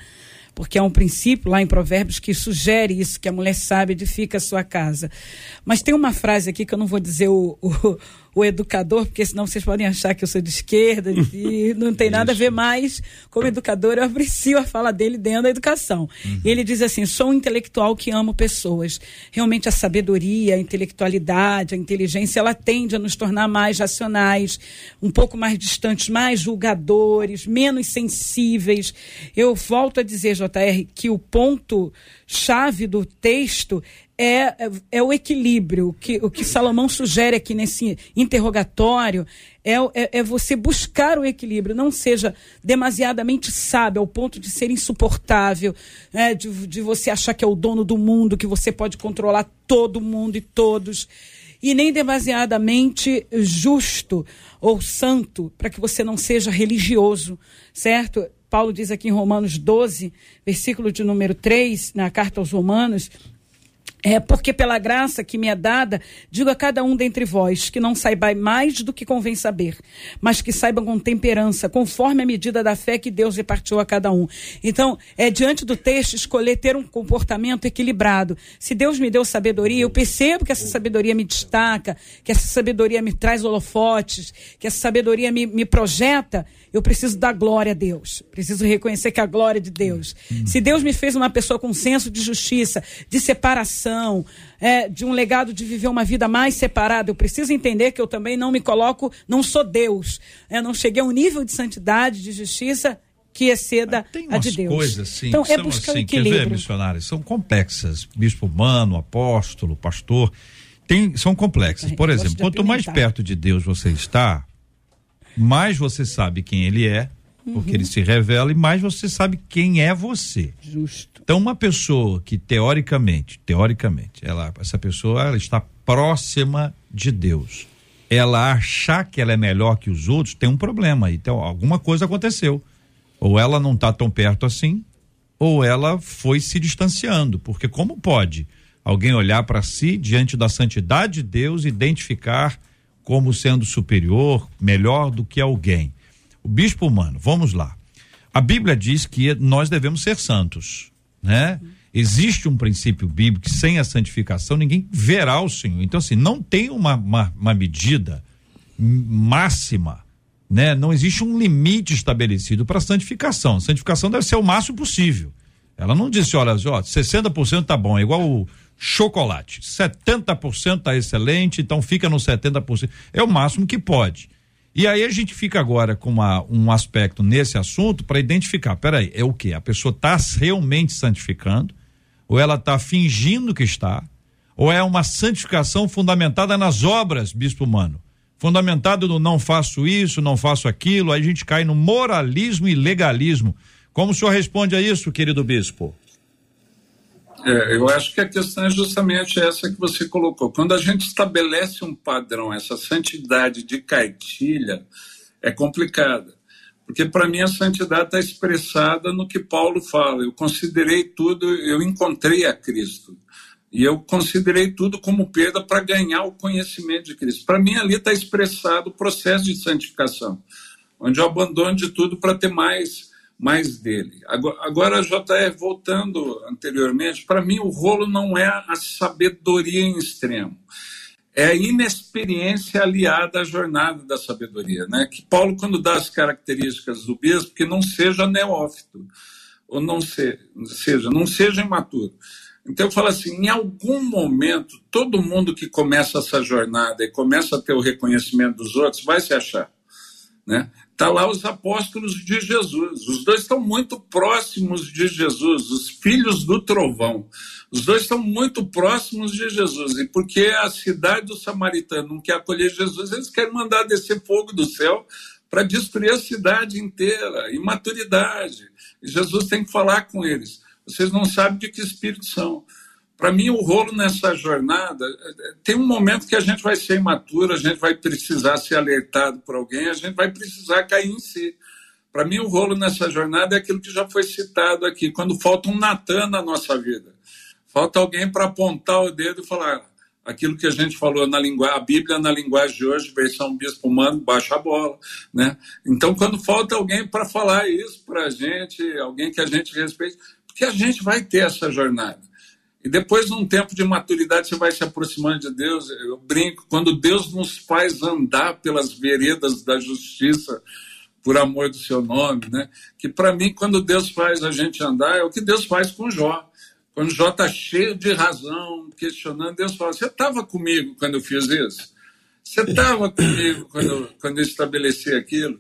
porque há um princípio lá em Provérbios que sugere isso, que a mulher sábia edifica a sua casa. Mas tem uma frase aqui que eu não vou dizer o, o, o educador, porque senão vocês podem achar que eu sou de esquerda e [laughs] não tem nada a ver mais. Como educador, eu aprecio a fala dele dentro da educação. E ele diz assim: sou um intelectual que amo pessoas. Realmente a sabedoria, a intelectualidade, a inteligência, ela tende a nos tornar mais racionais, um pouco mais distantes, mais julgadores, menos sensíveis. Eu volto a dizer, JR, que o ponto chave do texto é, é, o equilíbrio. O que, o que Salomão sugere aqui nesse interrogatório é, é, é, você buscar o equilíbrio. Não seja demasiadamente sábio ao ponto de ser insuportável, né, de, de você achar que é o dono do mundo, que você pode controlar todo mundo e todos. E nem demasiadamente justo ou santo, para que você não seja religioso, certo? Paulo diz aqui em Romanos 12, versículo de número 3, na carta aos Romanos, é porque pela graça que me é dada, digo a cada um dentre vós que não saiba mais do que convém saber, mas que saibam com temperança, conforme a medida da fé que Deus repartiu a cada um. Então, é diante do texto escolher ter um comportamento equilibrado. Se Deus me deu sabedoria, eu percebo que essa sabedoria me destaca, que essa sabedoria me traz holofotes, que essa sabedoria me, me projeta eu preciso dar glória a Deus. Preciso reconhecer que a glória é de Deus. Hum. Se Deus me fez uma pessoa com senso de justiça, de separação, é, de um legado de viver uma vida mais separada, eu preciso entender que eu também não me coloco, não sou Deus. Eu não cheguei a um nível de santidade, de justiça que exceda a de Deus. coisas sim, então, que é buscar assim, equilíbrio. quer ver, missionários, são complexas. Bispo humano, apóstolo, pastor, tem, são complexas. Por Eu gosto exemplo, quanto mais perto de Deus você está, mais você sabe quem ele é, porque Uhum. ele se revela, e mais você sabe quem é você. Justo. Então, uma pessoa que teoricamente, teoricamente, ela, essa pessoa ela está próxima de Deus, ela achar que ela é melhor que os outros, tem um problema. Então, alguma coisa aconteceu. Ou ela não está tão perto assim, ou ela foi se distanciando. Porque como pode alguém olhar para si diante da santidade de Deus e identificar como sendo superior, melhor do que alguém? O bispo humano, vamos lá. A Bíblia diz que nós devemos ser santos, né? Existe um princípio bíblico que sem a santificação ninguém verá o Senhor. Então, assim, não tem uma, uma, uma medida máxima, né? Não existe um limite estabelecido para a santificação. A santificação deve ser o máximo possível. Ela não disse, olha, ó, 60% tá bom, é igual o chocolate. 70% tá excelente, então fica no 70%. É o máximo que pode. E aí a gente fica agora com uma, um aspecto nesse assunto para identificar, peraí, é o que? A pessoa está realmente santificando, ou ela está fingindo que está, ou é uma santificação fundamentada nas obras, bispo humano? Fundamentado no não faço isso, não faço aquilo, aí a gente cai no moralismo e legalismo. Como o senhor responde a isso, querido bispo? É, eu acho que a questão é justamente essa que você colocou. Quando a gente estabelece um padrão, essa santidade de cartilha, é complicada. Porque para mim a santidade está expressada no que Paulo fala. Eu considerei tudo, eu encontrei a Cristo. E eu considerei tudo como perda para ganhar o conhecimento de Cristo. Para mim ali está expressado o processo de santificação, onde eu abandono de tudo para ter mais mais dele. Agora, JR, voltando anteriormente, para mim o rolo não é a sabedoria em extremo. É a inexperiência aliada à jornada da sabedoria. Né? Que Paulo, quando dá as características do bispo, que não seja neófito, ou não se, seja, não seja imaturo. Então eu falo assim, em algum momento, todo mundo que começa essa jornada e começa a ter o reconhecimento dos outros vai se achar. Né? Tá lá os apóstolos de Jesus. Os dois estão muito próximos de Jesus, os filhos do trovão. Os dois estão muito próximos de Jesus. E porque a cidade do samaritano não quer acolher Jesus, eles querem mandar descer fogo do céu para destruir a cidade inteira. Imaturidade. Jesus tem que falar com eles. Vocês não sabem de que espírito são. Para mim, o rolo nessa jornada tem um momento que a gente vai ser imaturo, a gente vai precisar ser alertado por alguém, a gente vai precisar cair em si. Para mim, o rolo nessa jornada é aquilo que já foi citado aqui, quando falta um Natan na nossa vida. Falta alguém para apontar o dedo e falar aquilo que a gente falou na linguagem, a Bíblia na linguagem de hoje, versão bispo humano, baixa a bola, né? Então, quando falta alguém para falar isso para a gente, alguém que a gente respeite, porque a gente vai ter essa jornada. E depois, num tempo de maturidade, você vai se aproximando de Deus. Eu brinco, quando Deus nos faz andar pelas veredas da justiça, por amor do seu nome, né? Que para mim, quando Deus faz a gente andar, é o que Deus faz com Jó. Quando Jó está cheio de razão, questionando, Deus fala: Você estava comigo quando eu fiz isso? Você estava comigo quando, eu- quando eu estabeleci aquilo?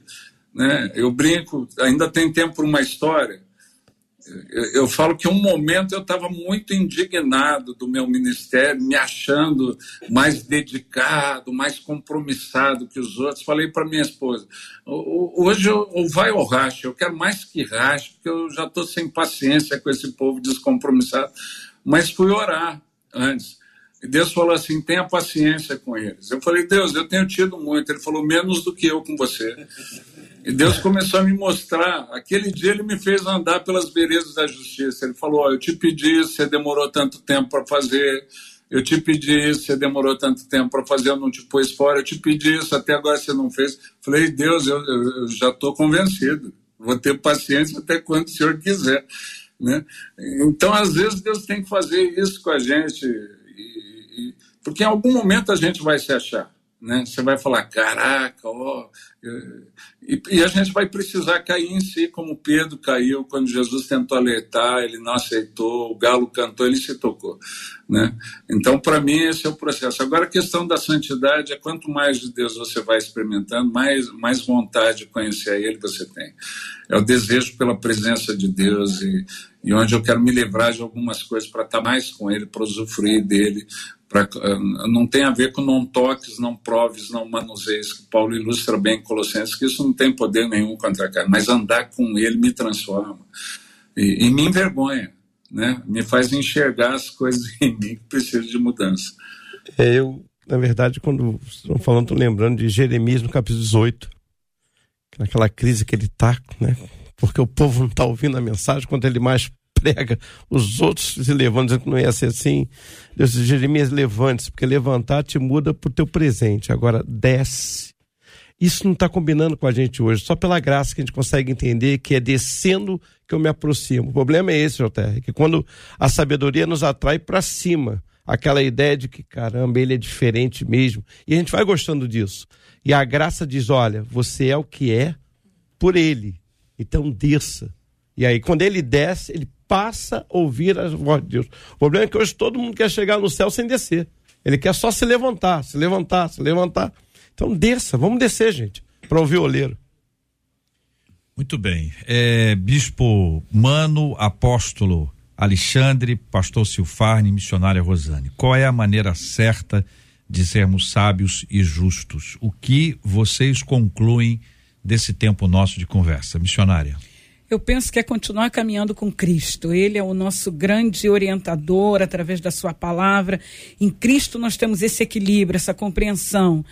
Né? Eu brinco, ainda tem tempo para uma história. Eu, eu falo que um momento eu estava muito indignado do meu ministério, me achando mais dedicado, mais compromissado que os outros. Falei para minha esposa: hoje ou vai ou racha, eu quero mais que racha, porque eu já estou sem paciência com esse povo descompromissado. Mas fui orar antes. E Deus falou assim: tenha paciência com eles. Eu falei: Deus, eu tenho tido muito. Ele falou: menos do que eu com você. E Deus começou a me mostrar. Aquele dia ele me fez andar pelas veredas da justiça. Ele falou: oh, Eu te pedi, você demorou tanto tempo para fazer. Eu te pedi isso, você demorou tanto tempo para fazer, eu não te pus fora. Eu te pedi isso, até agora você não fez. Falei: Deus, eu, eu, eu já estou convencido. Vou ter paciência até quando o senhor quiser. Né? Então, às vezes, Deus tem que fazer isso com a gente. E, e, porque em algum momento a gente vai se achar. Né? Você vai falar, caraca, ó. E, e, a gente vai precisar cair em si, como Pedro caiu quando Jesus tentou alertar, ele não aceitou, o galo cantou, ele se tocou. Né? Então, para mim, esse é o processo. Agora, a questão da santidade é quanto mais de Deus você vai experimentando, mais, mais vontade de conhecer a Ele você tem. É o desejo pela presença de Deus e, e onde eu quero me livrar de algumas coisas para estar mais com Ele, para usufruir dele, Pra, não tem a ver com não toques, não proves, não manuseis, que Paulo ilustra bem em Colossenses, que isso não tem poder nenhum contra a carne, mas andar com ele me transforma e, e me envergonha, né? me faz enxergar as coisas em mim que precisam de mudança. É, eu, na verdade, quando estão falando, estou lembrando de Jeremias no capítulo 18, naquela crise que ele está, né? porque o povo não está ouvindo a mensagem, quando ele mais prega, os outros se levantam, dizendo que não ia ser assim. Deus diz, Jeremias, levante-se, porque levantar te muda para o teu presente. Agora, desce. Isso não está combinando com a gente hoje, só pela graça que a gente consegue entender que é descendo que eu me aproximo. O problema é esse, JR, que quando a sabedoria nos atrai para cima, aquela ideia de que, caramba, ele é diferente mesmo, e a gente vai gostando disso. E a graça diz: olha, você é o que é por ele, então desça. E aí, quando ele desce, ele passa a ouvir a voz de Deus. O problema é que hoje todo mundo quer chegar no céu sem descer. Ele quer só se levantar, se levantar, se levantar. Então desça, vamos descer, gente, para ouvir o oleiro. Muito bem. É, Bispo Mano, apóstolo Alexandre, pastor Silfarne, missionária Rosane. Qual é a maneira certa de sermos sábios e justos? O que vocês concluem desse tempo nosso de conversa? Missionária. Eu penso que é continuar caminhando com Cristo. Ele é o nosso grande orientador através da Sua palavra. Em Cristo nós temos esse equilíbrio, essa compreensão.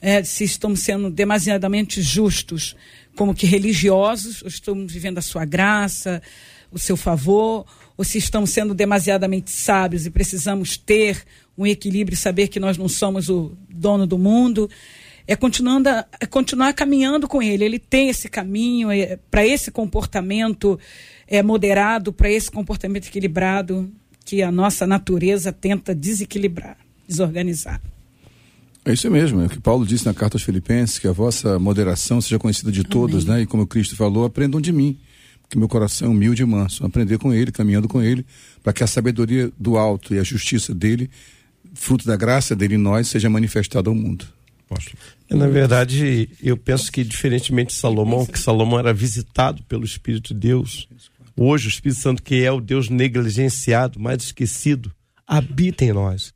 É, se estamos sendo demasiadamente justos, como que religiosos, ou estamos vivendo a Sua graça, o seu favor, ou se estamos sendo demasiadamente sábios e precisamos ter um equilíbrio e saber que nós não somos o dono do mundo é, continuando a, é continuar caminhando com ele. Ele tem esse caminho é, para esse comportamento é, moderado, para esse comportamento equilibrado que a nossa natureza tenta desequilibrar, desorganizar. É isso mesmo, é o que Paulo disse na carta aos Filipenses, que a vossa moderação seja conhecida de todos, Amém. né? E como Cristo falou, aprendam de mim, que meu coração é humilde e manso. Aprender com ele, caminhando com ele, para que a sabedoria do alto e a justiça dele, fruto da graça dele em nós, seja manifestada ao mundo apóstolo? Na verdade, eu penso que, diferentemente de Salomão, que Salomão era visitado pelo Espírito de Deus, hoje o Espírito Santo, que é o Deus negligenciado, mais esquecido, habita em nós.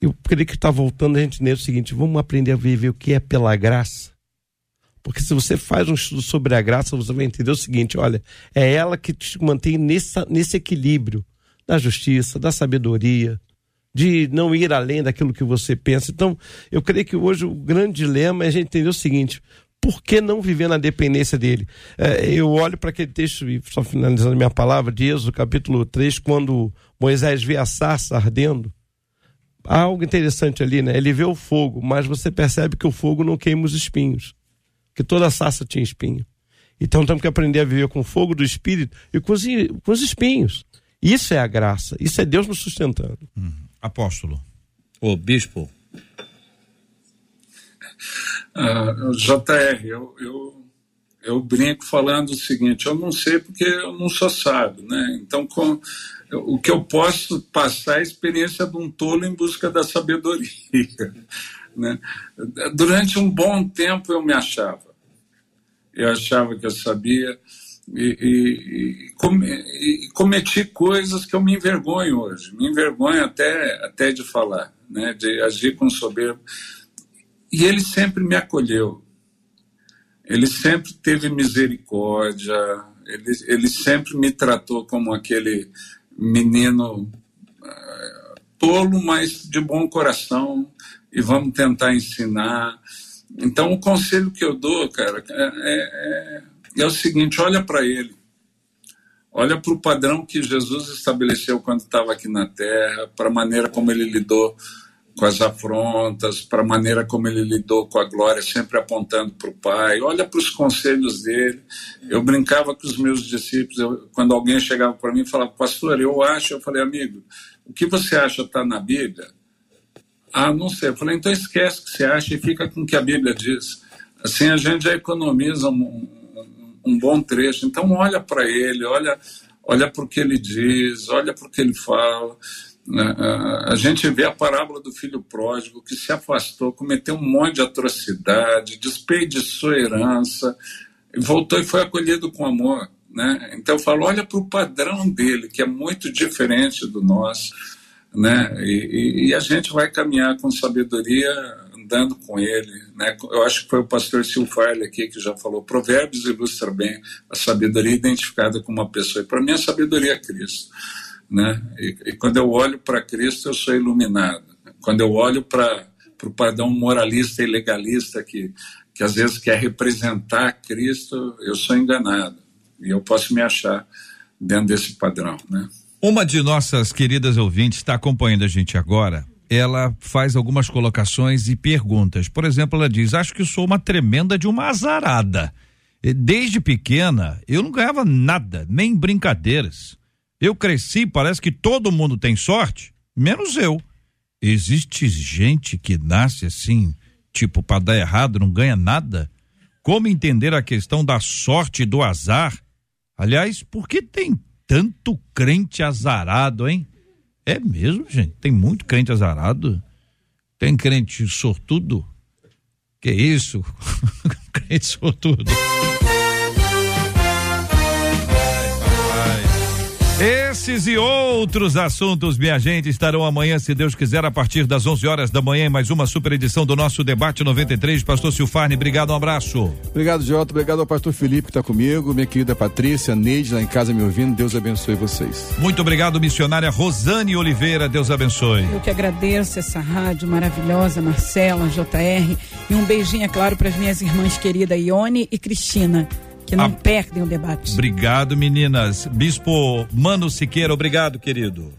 Eu queria que está voltando a gente o seguinte: vamos aprender a viver o que é pela graça. Porque se você faz um estudo sobre a graça, você vai entender o seguinte: olha, é ela que te mantém nesse, nesse equilíbrio da justiça, da sabedoria, de não ir além daquilo que você pensa. Então, eu creio que hoje o grande dilema é a gente entender o seguinte: por que não viver na dependência dele? É, eu olho para aquele texto, e só finalizando minha palavra, de Êxodo, capítulo 3, quando Moisés vê a sarça ardendo. Há algo interessante ali, né? Ele vê o fogo, mas você percebe que o fogo não queima os espinhos, que toda a sarça tinha espinho. Então temos que aprender a viver com o fogo do espírito e com os, com os espinhos. Isso é a graça, isso é Deus nos sustentando. Uhum. Apóstolo. O bispo. Uh, JR, eu, eu, eu brinco falando o seguinte: eu não sei porque eu não sou sábio, né? Então, com, o que eu posso passar é a experiência de um tolo em busca da sabedoria. [laughs] Né? Durante um bom tempo eu me achava. Eu achava que eu sabia. E, e, e, come, cometi coisas que eu me envergonho hoje, me envergonho até, até de falar, né, de agir com soberba. E ele sempre me acolheu, ele sempre teve misericórdia, ele, ele sempre me tratou como aquele menino uh, tolo, mas de bom coração, e vamos tentar ensinar. Então, o conselho que eu dou, cara, é, é, é o seguinte: olha para ele. Olha para o padrão que Jesus estabeleceu quando estava aqui na terra, para a maneira como ele lidou com as afrontas, para a maneira como ele lidou com a glória, sempre apontando para o Pai. Olha para os conselhos dele. Eu brincava com os meus discípulos, eu, quando alguém chegava para mim e falava, Pastor, eu acho, eu falei, amigo, o que você acha está na Bíblia? Ah, não sei. Eu falei, então esquece o que você acha e fica com o que a Bíblia diz. Assim a gente já economiza um, um, bom trecho. Então olha para ele, olha, olha para o que ele diz, olha para o que ele fala. Né? A gente vê a parábola do filho pródigo que se afastou, cometeu um monte de atrocidade, desperdiçou herança, voltou e foi acolhido com amor. Né? Então eu falo, olha para o padrão dele, que é muito diferente do nosso né? E, e, a gente vai caminhar com sabedoria andando com ele, né? Eu acho que foi o pastor Silfarle aqui que já falou, provérbios ilustra bem a sabedoria identificada com uma pessoa. E para mim a sabedoria é Cristo, né? E, e quando eu olho para Cristo eu sou iluminado. Quando eu olho para o padrão moralista e legalista que que às vezes quer representar Cristo, eu sou enganado e eu posso me achar dentro desse padrão, né? Uma de nossas queridas ouvintes está acompanhando a gente agora. Ela faz algumas colocações e perguntas. Por exemplo, ela diz: Acho que sou uma tremenda de uma azarada. Desde pequena, eu não ganhava nada, nem brincadeiras. Eu cresci, parece que todo mundo tem sorte, menos eu. Existe gente que nasce assim, tipo, para dar errado, não ganha nada? Como entender a questão da sorte e do azar? Aliás, por que tem tanto crente azarado, hein? É mesmo, gente? Tem muito crente azarado? Tem crente sortudo? Que isso? [laughs] crente sortudo. Esses e outros assuntos, minha gente, estarão amanhã, se Deus quiser, a partir das 11 horas da manhã, em mais uma super edição do nosso Debate 93. Pastor Silfarne, obrigado, um abraço. Obrigado, Jota. Obrigado ao pastor Felipe que está comigo, minha querida Patrícia, Neide lá em casa me ouvindo. Deus abençoe vocês. Muito obrigado, missionária Rosane Oliveira. Deus abençoe. Eu que agradeço essa rádio maravilhosa, Marcela, JR. E um beijinho, é claro, para as minhas irmãs queridas Ione e Cristina que não ah, perdem o debate. Obrigado, meninas. Bispo Mano Siqueira, obrigado, querido.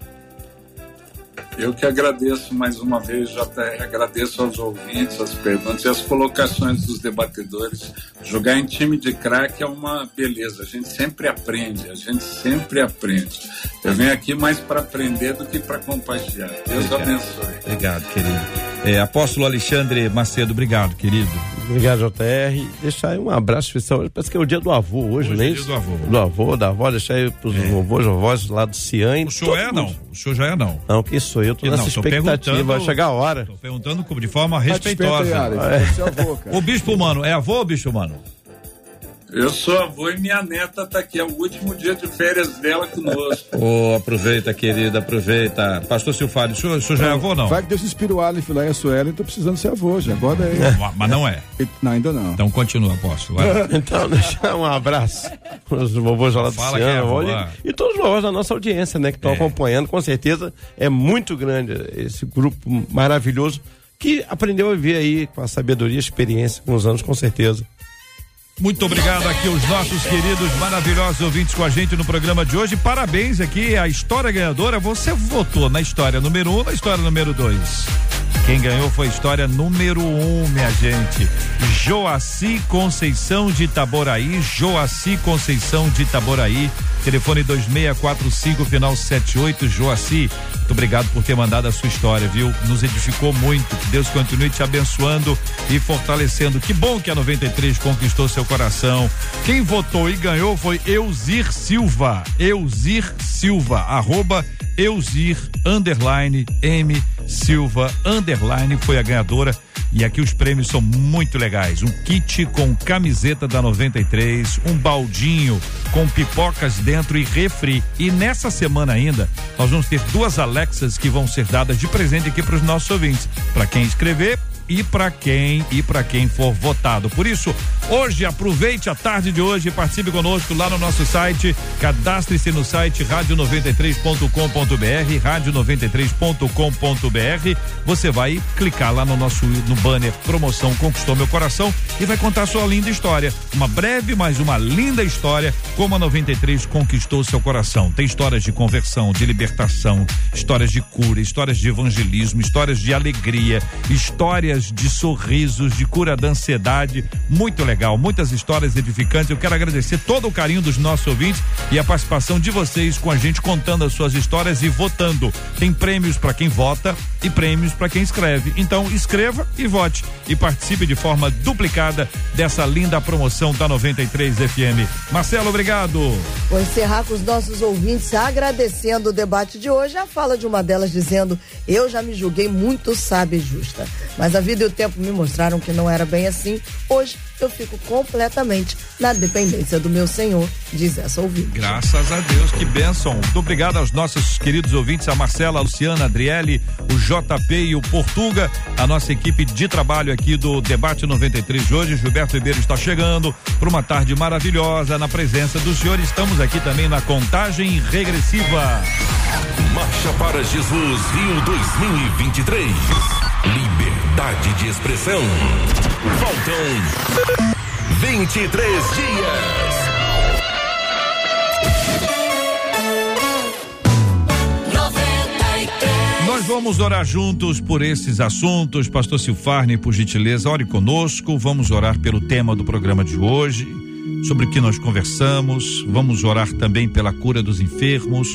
Eu que agradeço mais uma vez, JR, agradeço aos ouvintes, as perguntas e as colocações dos debatedores. Jogar em time de craque é uma beleza, a gente sempre aprende, a gente sempre aprende. Eu venho aqui mais para aprender do que para compartilhar. Deus obrigado. abençoe. Obrigado, querido. É, Apóstolo Alexandre Macedo, obrigado, querido. Obrigado, JR. Deixar aí um abraço especial. Parece que é o dia do avô hoje, hoje né? É dia do avô. Do avô, da avó, deixar aí pros é. vovôs, vovós lá do Ciane. O senhor é, não. O senhor já é, não. Não, que sou eu, tô nessa não, expectativa, vai chegar a hora. Tô perguntando de forma respeitosa. é. O bispo humano, é avô ou bispo humano? Eu sou avô e minha neta tá aqui. É o último dia de férias dela conosco. Oh, aproveita, querida, aproveita. Pastor Silfário, o senhor, o senhor já é avô não? Vai que Deus inspira o Aleph lá e a Suelen, tô precisando ser avô já. Agora é. Mas não é. Não, ainda não. Então continua, apóstolo. [laughs] então, deixa um abraço os vovôs lá do Fala é e todos os vovôs da nossa audiência, né, que estão é. acompanhando. Com certeza é muito grande esse grupo maravilhoso que aprendeu a viver aí com a sabedoria e experiência com os anos, com certeza. Muito obrigado aqui os nossos queridos maravilhosos ouvintes com a gente no programa de hoje. Parabéns aqui, a história ganhadora. Você votou na história número um, na história número dois. Quem ganhou foi a história número um, minha gente. Joaci Conceição de Itaboraí. Joaci Conceição de Itaboraí. Telefone 2645, final 78, Joaci. Muito obrigado por ter mandado a sua história, viu? Nos edificou muito. Que Deus continue te abençoando e fortalecendo. Que bom que a 93 conquistou seu coração. Quem votou e ganhou foi Eusir Silva. Eusir Silva, arroba Eusir, underline, M Silva, underline, foi a ganhadora E aqui os prêmios são muito legais. Um kit com camiseta da 93, um baldinho com pipocas dentro e refri. E nessa semana ainda, nós vamos ter duas Alexas que vão ser dadas de presente aqui para os nossos ouvintes. Para quem escrever, e para quem e para quem for votado. Por isso, hoje aproveite a tarde de hoje e participe conosco lá no nosso site. Cadastre-se no site rádio93.com.br, rádio93.com.br. Você vai clicar lá no nosso no banner promoção Conquistou meu coração e vai contar sua linda história. Uma breve, mas uma linda história como a 93 conquistou seu coração. Tem histórias de conversão, de libertação, histórias de cura, histórias de evangelismo, histórias de alegria, histórias de sorrisos, de cura da ansiedade. Muito legal, muitas histórias edificantes. Eu quero agradecer todo o carinho dos nossos ouvintes e a participação de vocês com a gente contando as suas histórias e votando. Tem prêmios para quem vota e prêmios para quem escreve. Então escreva e vote e participe de forma duplicada dessa linda promoção da 93 FM. Marcelo, obrigado. Vou encerrar com os nossos ouvintes agradecendo o debate de hoje. A fala de uma delas dizendo: Eu já me julguei muito sábia e justa, mas a vida e o tempo me mostraram que não era bem assim. Hoje eu fico completamente na dependência do meu Senhor, diz essa ouvinte. Graças a Deus, que bênção. Muito obrigado aos nossos queridos ouvintes, a Marcela, a Luciana, a Adriele, o JP e o Portuga, a nossa equipe de trabalho aqui do Debate 93 de hoje. Gilberto Ribeiro está chegando para uma tarde maravilhosa na presença do senhor. Estamos aqui também na contagem regressiva. Marcha para Jesus Rio 2023. Liberdade de expressão. Faltam 23 dias. Nós vamos orar juntos por esses assuntos. Pastor Silfarne, por gentileza, ore conosco. Vamos orar pelo tema do programa de hoje, sobre o que nós conversamos. Vamos orar também pela cura dos enfermos,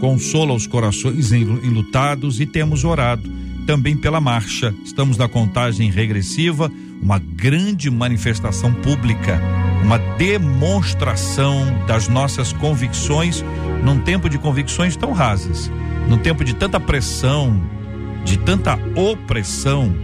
consola os corações enlutados e temos orado também pela marcha. Estamos na contagem regressiva, uma grande manifestação pública, uma demonstração das nossas convicções num tempo de convicções tão rasas, num tempo de tanta pressão, de tanta opressão,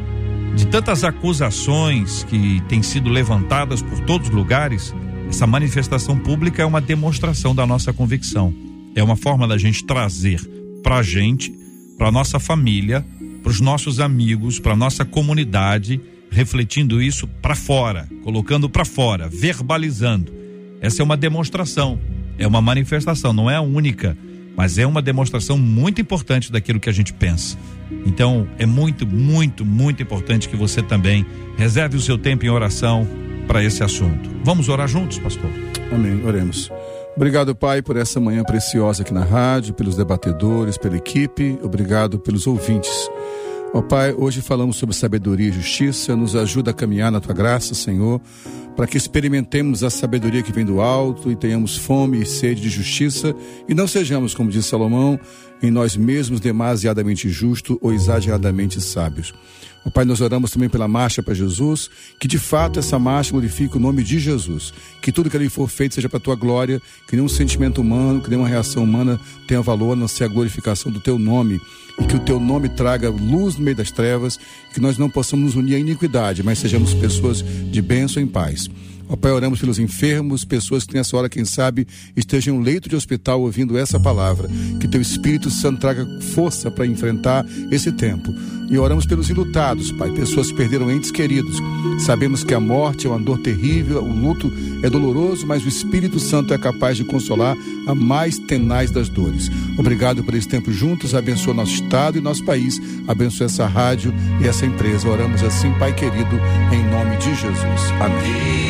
de tantas acusações que têm sido levantadas por todos os lugares. Essa manifestação pública é uma demonstração da nossa convicção. É uma forma da gente trazer para a gente, para nossa família, para os nossos amigos, para nossa comunidade, refletindo isso para fora, colocando para fora, verbalizando. Essa é uma demonstração, é uma manifestação, não é a única, mas é uma demonstração muito importante daquilo que a gente pensa. Então, é muito, muito, muito importante que você também reserve o seu tempo em oração para esse assunto. Vamos orar juntos, pastor? Amém. Oremos. Obrigado, Pai, por essa manhã preciosa aqui na rádio, pelos debatedores, pela equipe. Obrigado pelos ouvintes. Ó oh, Pai, hoje falamos sobre sabedoria e justiça. Nos ajuda a caminhar na tua graça, Senhor, para que experimentemos a sabedoria que vem do alto e tenhamos fome e sede de justiça e não sejamos, como diz Salomão, em nós mesmos demasiadamente justos ou exageradamente sábios. Ó Pai, nós oramos também pela marcha para Jesus, que de fato essa marcha glorifique o nome de Jesus. Que tudo que ali for feito seja para a tua glória, que nenhum sentimento humano, que nenhuma reação humana tenha valor, a não ser a glorificação do teu nome. E que o teu nome traga luz no meio das trevas, que nós não possamos nos unir à iniquidade, mas sejamos pessoas de bênção e paz. Ó Pai, oramos pelos enfermos, pessoas que nessa hora, quem sabe, estejam em um leito de hospital ouvindo essa palavra. Que teu Espírito Santo traga força para enfrentar esse tempo. E oramos pelos enlutados, Pai, pessoas que perderam entes queridos. Sabemos que a morte é uma dor terrível, o luto é doloroso, mas o Espírito Santo é capaz de consolar a mais tenaz das dores. Obrigado por esse tempo juntos, abençoa nosso estado e nosso país, abençoa essa rádio e essa empresa. Oramos assim, Pai querido, em nome de Jesus. Amém.